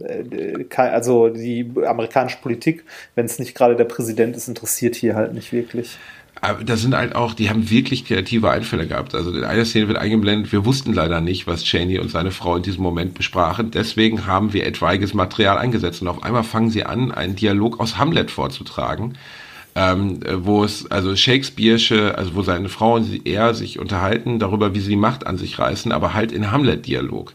äh, kei- Also die amerikanische Politik, wenn es nicht gerade der Präsident ist, interessiert hier halt nicht wirklich. Aber da sind halt auch, die haben wirklich kreative Einfälle gehabt. Also in einer Szene wird eingeblendet, wir wussten leider nicht, was Cheney und seine Frau in diesem Moment besprachen. Deswegen haben wir etwaiges Material eingesetzt. Und auf einmal fangen sie an, einen Dialog aus Hamlet vorzutragen. Ähm, äh, wo es, also Shakespeare'sche, also wo seine Frau und sie, er sich unterhalten darüber, wie sie die Macht an sich reißen, aber halt in Hamlet-Dialog.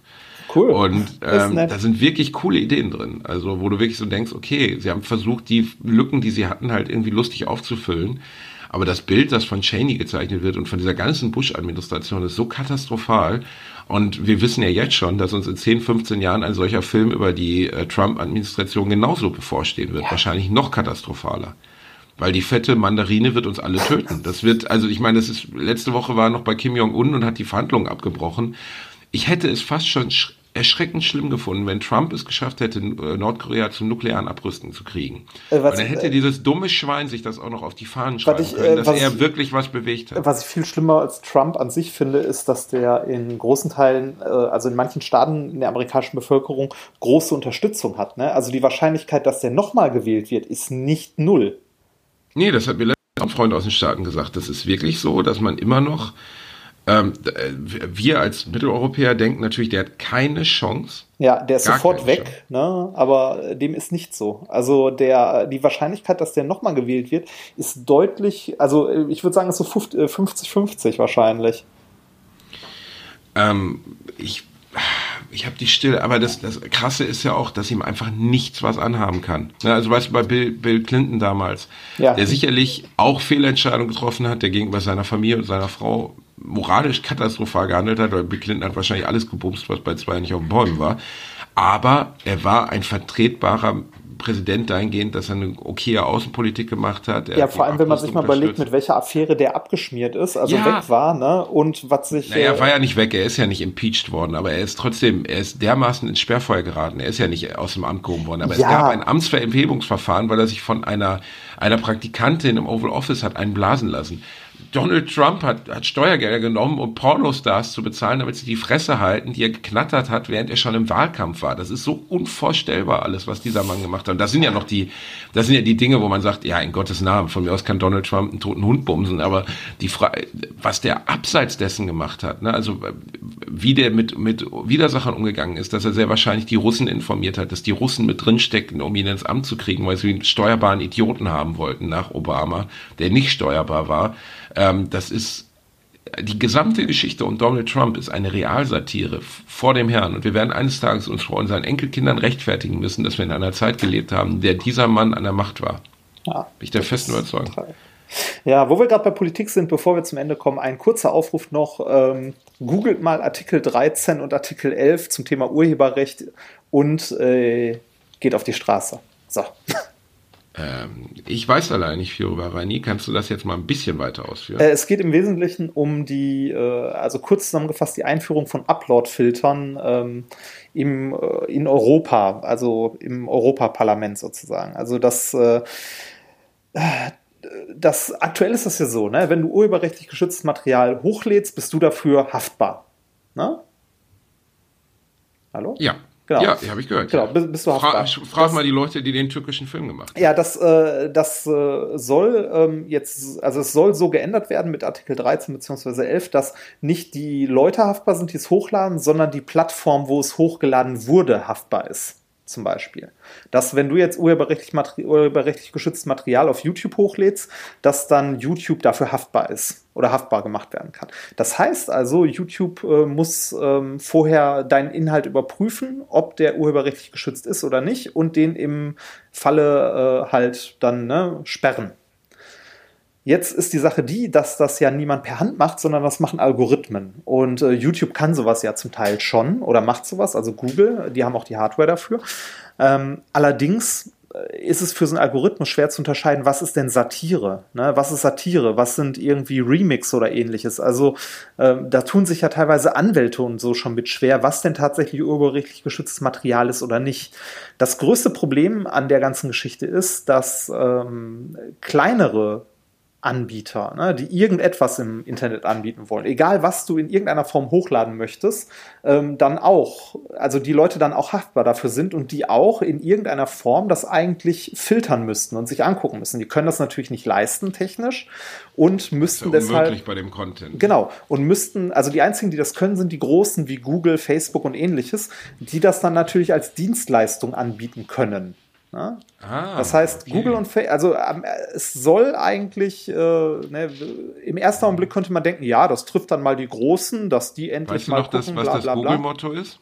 Cool. Und ähm, da sind wirklich coole Ideen drin. Also, wo du wirklich so denkst, okay, sie haben versucht, die Lücken, die sie hatten, halt irgendwie lustig aufzufüllen. Aber das Bild, das von Cheney gezeichnet wird und von dieser ganzen Bush-Administration ist so katastrophal. Und wir wissen ja jetzt schon, dass uns in 10, 15 Jahren ein solcher Film über die äh, Trump-Administration genauso bevorstehen wird. Wahrscheinlich noch katastrophaler. Weil die fette Mandarine wird uns alle töten. Das wird, also ich meine, das ist, letzte Woche war er noch bei Kim Jong-un und hat die Verhandlungen abgebrochen. Ich hätte es fast schon sch erschreckend schlimm gefunden, wenn Trump es geschafft hätte, äh, Nordkorea zum nuklearen Abrüsten zu kriegen. Äh, was- und dann hätte äh, dieses dumme Schwein sich das auch noch auf die Fahnen schreiben ich, äh, können, dass was er ich- wirklich was bewegt hat. Was ich viel schlimmer als Trump an sich finde, ist, dass der in großen Teilen, äh, also in manchen Staaten in der amerikanischen Bevölkerung, große Unterstützung hat. Ne? Also die Wahrscheinlichkeit, dass der nochmal gewählt wird, ist nicht null. Nee, das hat mir letztens auch ein Freund aus den Staaten gesagt. Das ist wirklich so, dass man immer noch, ähm, äh, wir als Mitteleuropäer denken natürlich, der hat keine Chance. Ja, der ist sofort weg, ne? aber äh, dem ist nicht so. Also der, die Wahrscheinlichkeit, dass der nochmal gewählt wird, ist deutlich, also äh, ich würde sagen, ist so 50-50 wahrscheinlich. Ähm, ich ich habe die Stille, aber das, das Krasse ist ja auch, dass ihm einfach nichts was anhaben kann. Ne, also weißt du, bei Bill, Bill Clinton damals, Ja. der sicherlich auch Fehlentscheidungen getroffen hat, der gegenüber seiner Familie und seiner Frau moralisch katastrophal gehandelt hat, weil Bill Clinton hat wahrscheinlich alles gebumst, was bei zwei nicht auf den Bäumen war. Aber er war ein vertretbarer Präsident dahingehend, dass er eine okaye Außenpolitik gemacht hat. Er Ja, hat vor allem, wenn man sich mal überlegt, mit welcher Affäre der abgeschmiert ist, also Ja. weg war, ne? Und was sich. Naja, er äh, war ja nicht weg, er ist ja nicht impeached worden, aber er ist trotzdem, er ist dermaßen ins Sperrfeuer geraten, er ist ja nicht aus dem Amt gehoben worden, aber Ja. es gab ein Amtsverhebungsverfahren, weil er sich von einer, einer Praktikantin im Oval Office hat einen blasen lassen. Donald Trump hat, hat Steuergelder genommen, um Pornostars zu bezahlen, damit sie die Fresse halten, die er geknattert hat, während er schon im Wahlkampf war. Das ist so unvorstellbar alles, was dieser Mann gemacht hat. Und das sind ja noch die, das sind ja die Dinge, wo man sagt, ja, in Gottes Namen, von mir aus kann Donald Trump einen toten Hund bumsen, aber die Frage, was der abseits dessen gemacht hat, ne, also wie der mit, mit Widersachern umgegangen ist, dass er sehr wahrscheinlich die Russen informiert hat, dass die Russen mit drin steckten, um ihn ins Amt zu kriegen, weil sie einen steuerbaren Idioten haben wollten nach Obama, der nicht steuerbar war. Ähm, das ist die gesamte Geschichte um Donald Trump ist eine Realsatire vor dem Herrn. Und wir werden eines Tages uns vor unseren Enkelkindern rechtfertigen müssen, dass wir in einer Zeit gelebt haben, in der dieser Mann an der Macht war. ja. Bin ich der festen Überzeugung. Ja, wo wir gerade bei Politik sind, bevor wir zum Ende kommen, ein kurzer Aufruf noch. Ähm, googelt mal Artikel 13 und Artikel 11 zum Thema Urheberrecht und äh, geht auf die Straße. So. Ähm, ich weiß allein nicht viel über Reini. Kannst du das jetzt mal ein bisschen weiter ausführen? Äh, es geht im Wesentlichen um die, äh, also kurz zusammengefasst, die Einführung von Upload-Filtern ähm, im, äh, in Europa, also im Europaparlament sozusagen. Also das, äh, das aktuell ist das ja so, ne? wenn du urheberrechtlich geschütztes Material hochlädst, bist du dafür haftbar. Ne? Hallo? ja. Genau. Ja, habe ich gehört. Genau, ja. bist- bist du Fra haftbar. frag Das- mal die Leute, die den türkischen Film gemacht haben. Ja, das, äh, das äh, soll ähm, jetzt, also es soll so geändert werden mit Artikel 13 bzw. 11, dass nicht die Leute haftbar sind, die es hochladen, sondern die Plattform, wo es hochgeladen wurde, haftbar ist. Zum Beispiel. Dass wenn du jetzt urheberrechtlich, urheberrechtlich geschütztes Material auf YouTube hochlädst, dass dann YouTube dafür haftbar ist oder haftbar gemacht werden kann. Das heißt also, YouTube äh, muss ähm, vorher deinen Inhalt überprüfen, ob der urheberrechtlich geschützt ist oder nicht und den im Falle äh, halt dann ne, sperren. Jetzt ist die Sache die, dass das ja niemand per Hand macht, sondern das machen Algorithmen. Und äh, YouTube kann sowas ja zum Teil schon oder macht sowas, also Google, die haben auch die Hardware dafür. Ähm, allerdings äh, ist es für so einen Algorithmus schwer zu unterscheiden, was ist denn Satire? Ne? Was ist Satire? Was sind irgendwie Remix oder ähnliches? Also äh, da tun sich ja teilweise Anwälte und so schon mit schwer, was denn tatsächlich urheberrechtlich geschütztes Material ist oder nicht. Das größte Problem an der ganzen Geschichte ist, dass ähm, kleinere Anbieter, ne, die irgendetwas im Internet anbieten wollen, egal was du in irgendeiner Form hochladen möchtest, ähm, dann auch, also die Leute dann auch haftbar dafür sind und die auch in irgendeiner Form das eigentlich filtern müssten und sich angucken müssen. Die können das natürlich nicht leisten technisch und müssten das ist ja deshalb bei dem Content. Genau und müssten, also die einzigen, die das können, sind die großen wie Google, Facebook und ähnliches, die das dann natürlich als Dienstleistung anbieten können. Ne? Ah, das heißt, okay. Google und Facebook, also ähm, es soll eigentlich, äh, ne, im ersten Augenblick könnte man denken, ja, das trifft dann mal die Großen, dass die endlich weißt mal noch, gucken, das, was bla, das Google-Motto ist?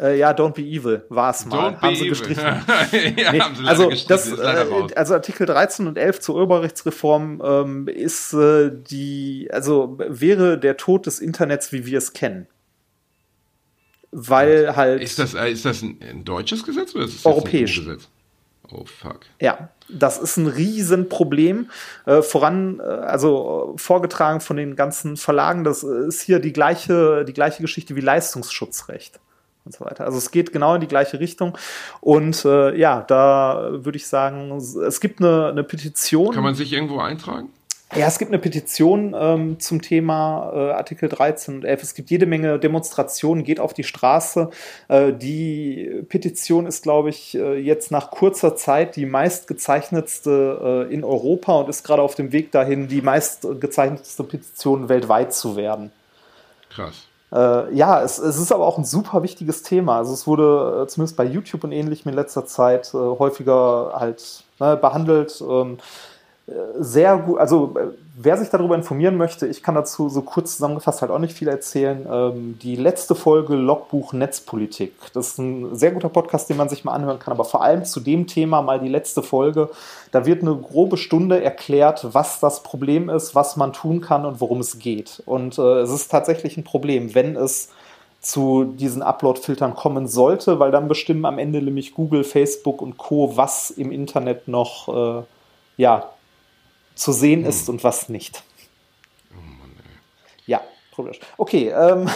Äh, ja, don't be evil, war es mal. Don't haben sie evil. gestrichen. ja, nee, haben sie also, gestrichen. Das, äh, also Artikel 13 und 11 zur Urheberrechtsreform ähm, ist äh, die, also wäre der Tod des Internets, wie wir es kennen weil halt. Ist das, äh, ist das ein, ein deutsches Gesetz oder ist es europäisch? Gesetz? Oh fuck. Ja, das ist ein Riesenproblem. Äh, voran, äh, also vorgetragen von den ganzen Verlagen, das ist hier die gleiche, die gleiche Geschichte wie Leistungsschutzrecht und so weiter. Also es geht genau in die gleiche Richtung. Und äh, ja, da würde ich sagen, es gibt eine, eine Petition. Kann man sich irgendwo eintragen? Ja, es gibt eine Petition ähm, zum Thema äh, Artikel 13 und 11. Es gibt jede Menge Demonstrationen, geht auf die Straße. Äh, die Petition ist, glaube ich, äh, jetzt nach kurzer Zeit die meistgezeichnetste äh, in Europa und ist gerade auf dem Weg dahin, die meistgezeichnetste Petition weltweit zu werden. Krass. Äh, ja, es, es, ist aber auch ein super wichtiges Thema. Also es wurde äh, zumindest bei YouTube und ähnlichem in letzter Zeit häufiger halt ne, behandelt. Ähm, sehr gut, also äh, wer sich darüber informieren möchte, ich kann dazu so kurz zusammengefasst halt auch nicht viel erzählen. Ähm, die letzte Folge Logbuch Netzpolitik, das ist ein sehr guter Podcast, den man sich mal anhören kann, aber vor allem zu dem Thema mal die letzte Folge. Da wird eine grobe Stunde erklärt, was das Problem ist, was man tun kann und worum es geht. Und äh, es ist tatsächlich ein Problem, wenn es zu diesen Upload-Filtern kommen sollte, weil dann bestimmen am Ende nämlich Google, Facebook und Co., was im Internet noch äh, ja, zu sehen hm. ist und was nicht. Oh Mann, ey. Ja, problematisch. Okay, ähm,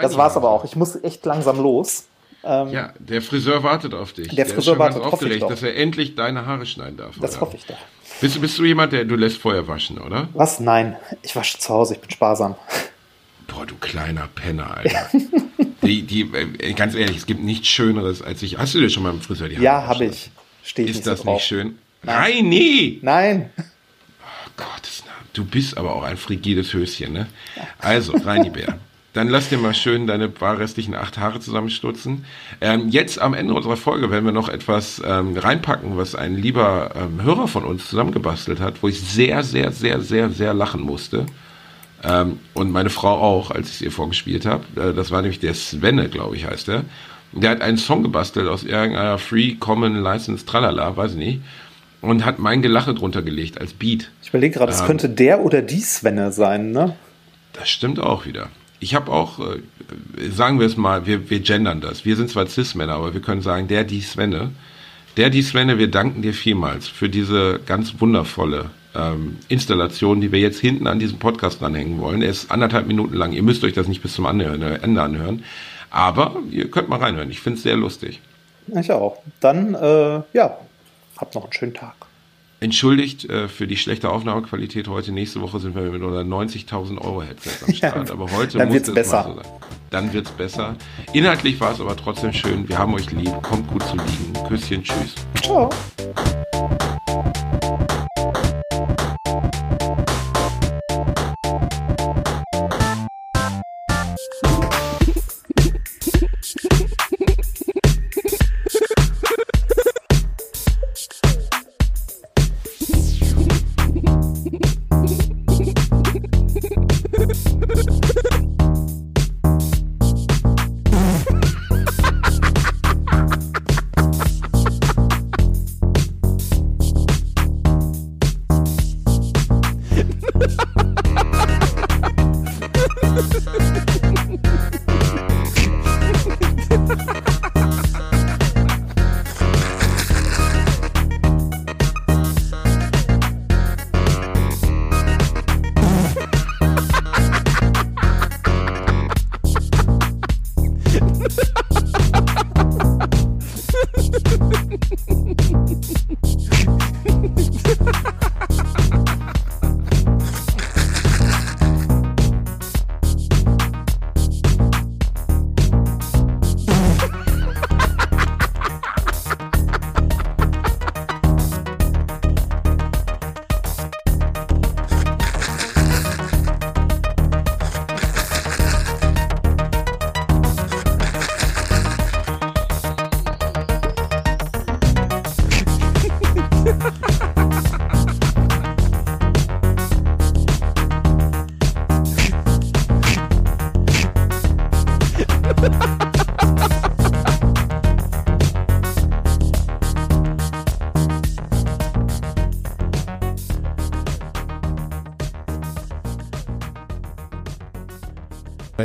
das war's aber auch. Ich muss echt langsam los. Ähm, ja, der Friseur wartet auf dich. Der, der Friseur ist schon wartet, ganz aufgeregt, dass er endlich deine Haare schneiden darf. Das oder? hoffe ich doch. Bist du, bist du jemand, der du lässt Feuer waschen, oder? Was? Nein, ich wasche zu Hause, ich bin sparsam. Boah, du kleiner Penner, Alter. die, die, äh, ganz ehrlich, es gibt nichts Schöneres als ich. Hast du dir schon mal im Friseur die Haare Ja, habe ich. Steh ich Ist nicht das so nicht schön? Nein, nee. Nein. Oh Gott, du bist aber auch ein frigides Höschen, ne? Also, Reini Bär. Dann lass dir mal schön deine paar restlichen acht Haare zusammenstutzen. Ähm, jetzt am Ende unserer Folge werden wir noch etwas ähm, reinpacken, was ein lieber ähm, Hörer von uns zusammengebastelt hat, wo ich sehr, sehr, sehr, sehr, sehr lachen musste. Ähm, und meine Frau auch, als ich es ihr vorgespielt habe. Äh, das war nämlich der Svenne, glaube ich, heißt er. Der hat einen Song gebastelt aus irgendeiner Free Common License Tralala, weiß ich nicht und hat mein Gelache drunter gelegt als Beat. Ich überlege gerade, es ähm, könnte der oder die Svenne sein, ne? Das stimmt auch wieder. Ich habe auch, äh, sagen wir es mal, wir, wir gendern das. Wir sind zwar Cis-Männer, aber wir können sagen, der, die Svenne. Der, die Svenne, wir danken dir vielmals für diese ganz wundervolle ähm, Installation, die wir jetzt hinten an diesem Podcast dranhängen wollen. Er ist anderthalb Minuten lang. Ihr müsst euch das nicht bis zum Ende anhören. Aber ihr könnt mal reinhören. Ich finde es sehr lustig. Ich auch. Dann, äh, ja, Habt noch einen schönen Tag. Entschuldigt äh, für die schlechte Aufnahmequalität heute. Nächste Woche sind wir mit unter 90.000 Euro Headset am Start. Aber heute Dann wird es besser. So sein. Dann wird es besser. Inhaltlich war es aber trotzdem schön. Wir haben euch lieb. Kommt gut zu liegen. Küsschen. Tschüss. Ciao.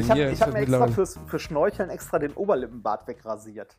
Ich habe hab mir extra fürs, für Schnorcheln extra den Oberlippenbart wegrasiert.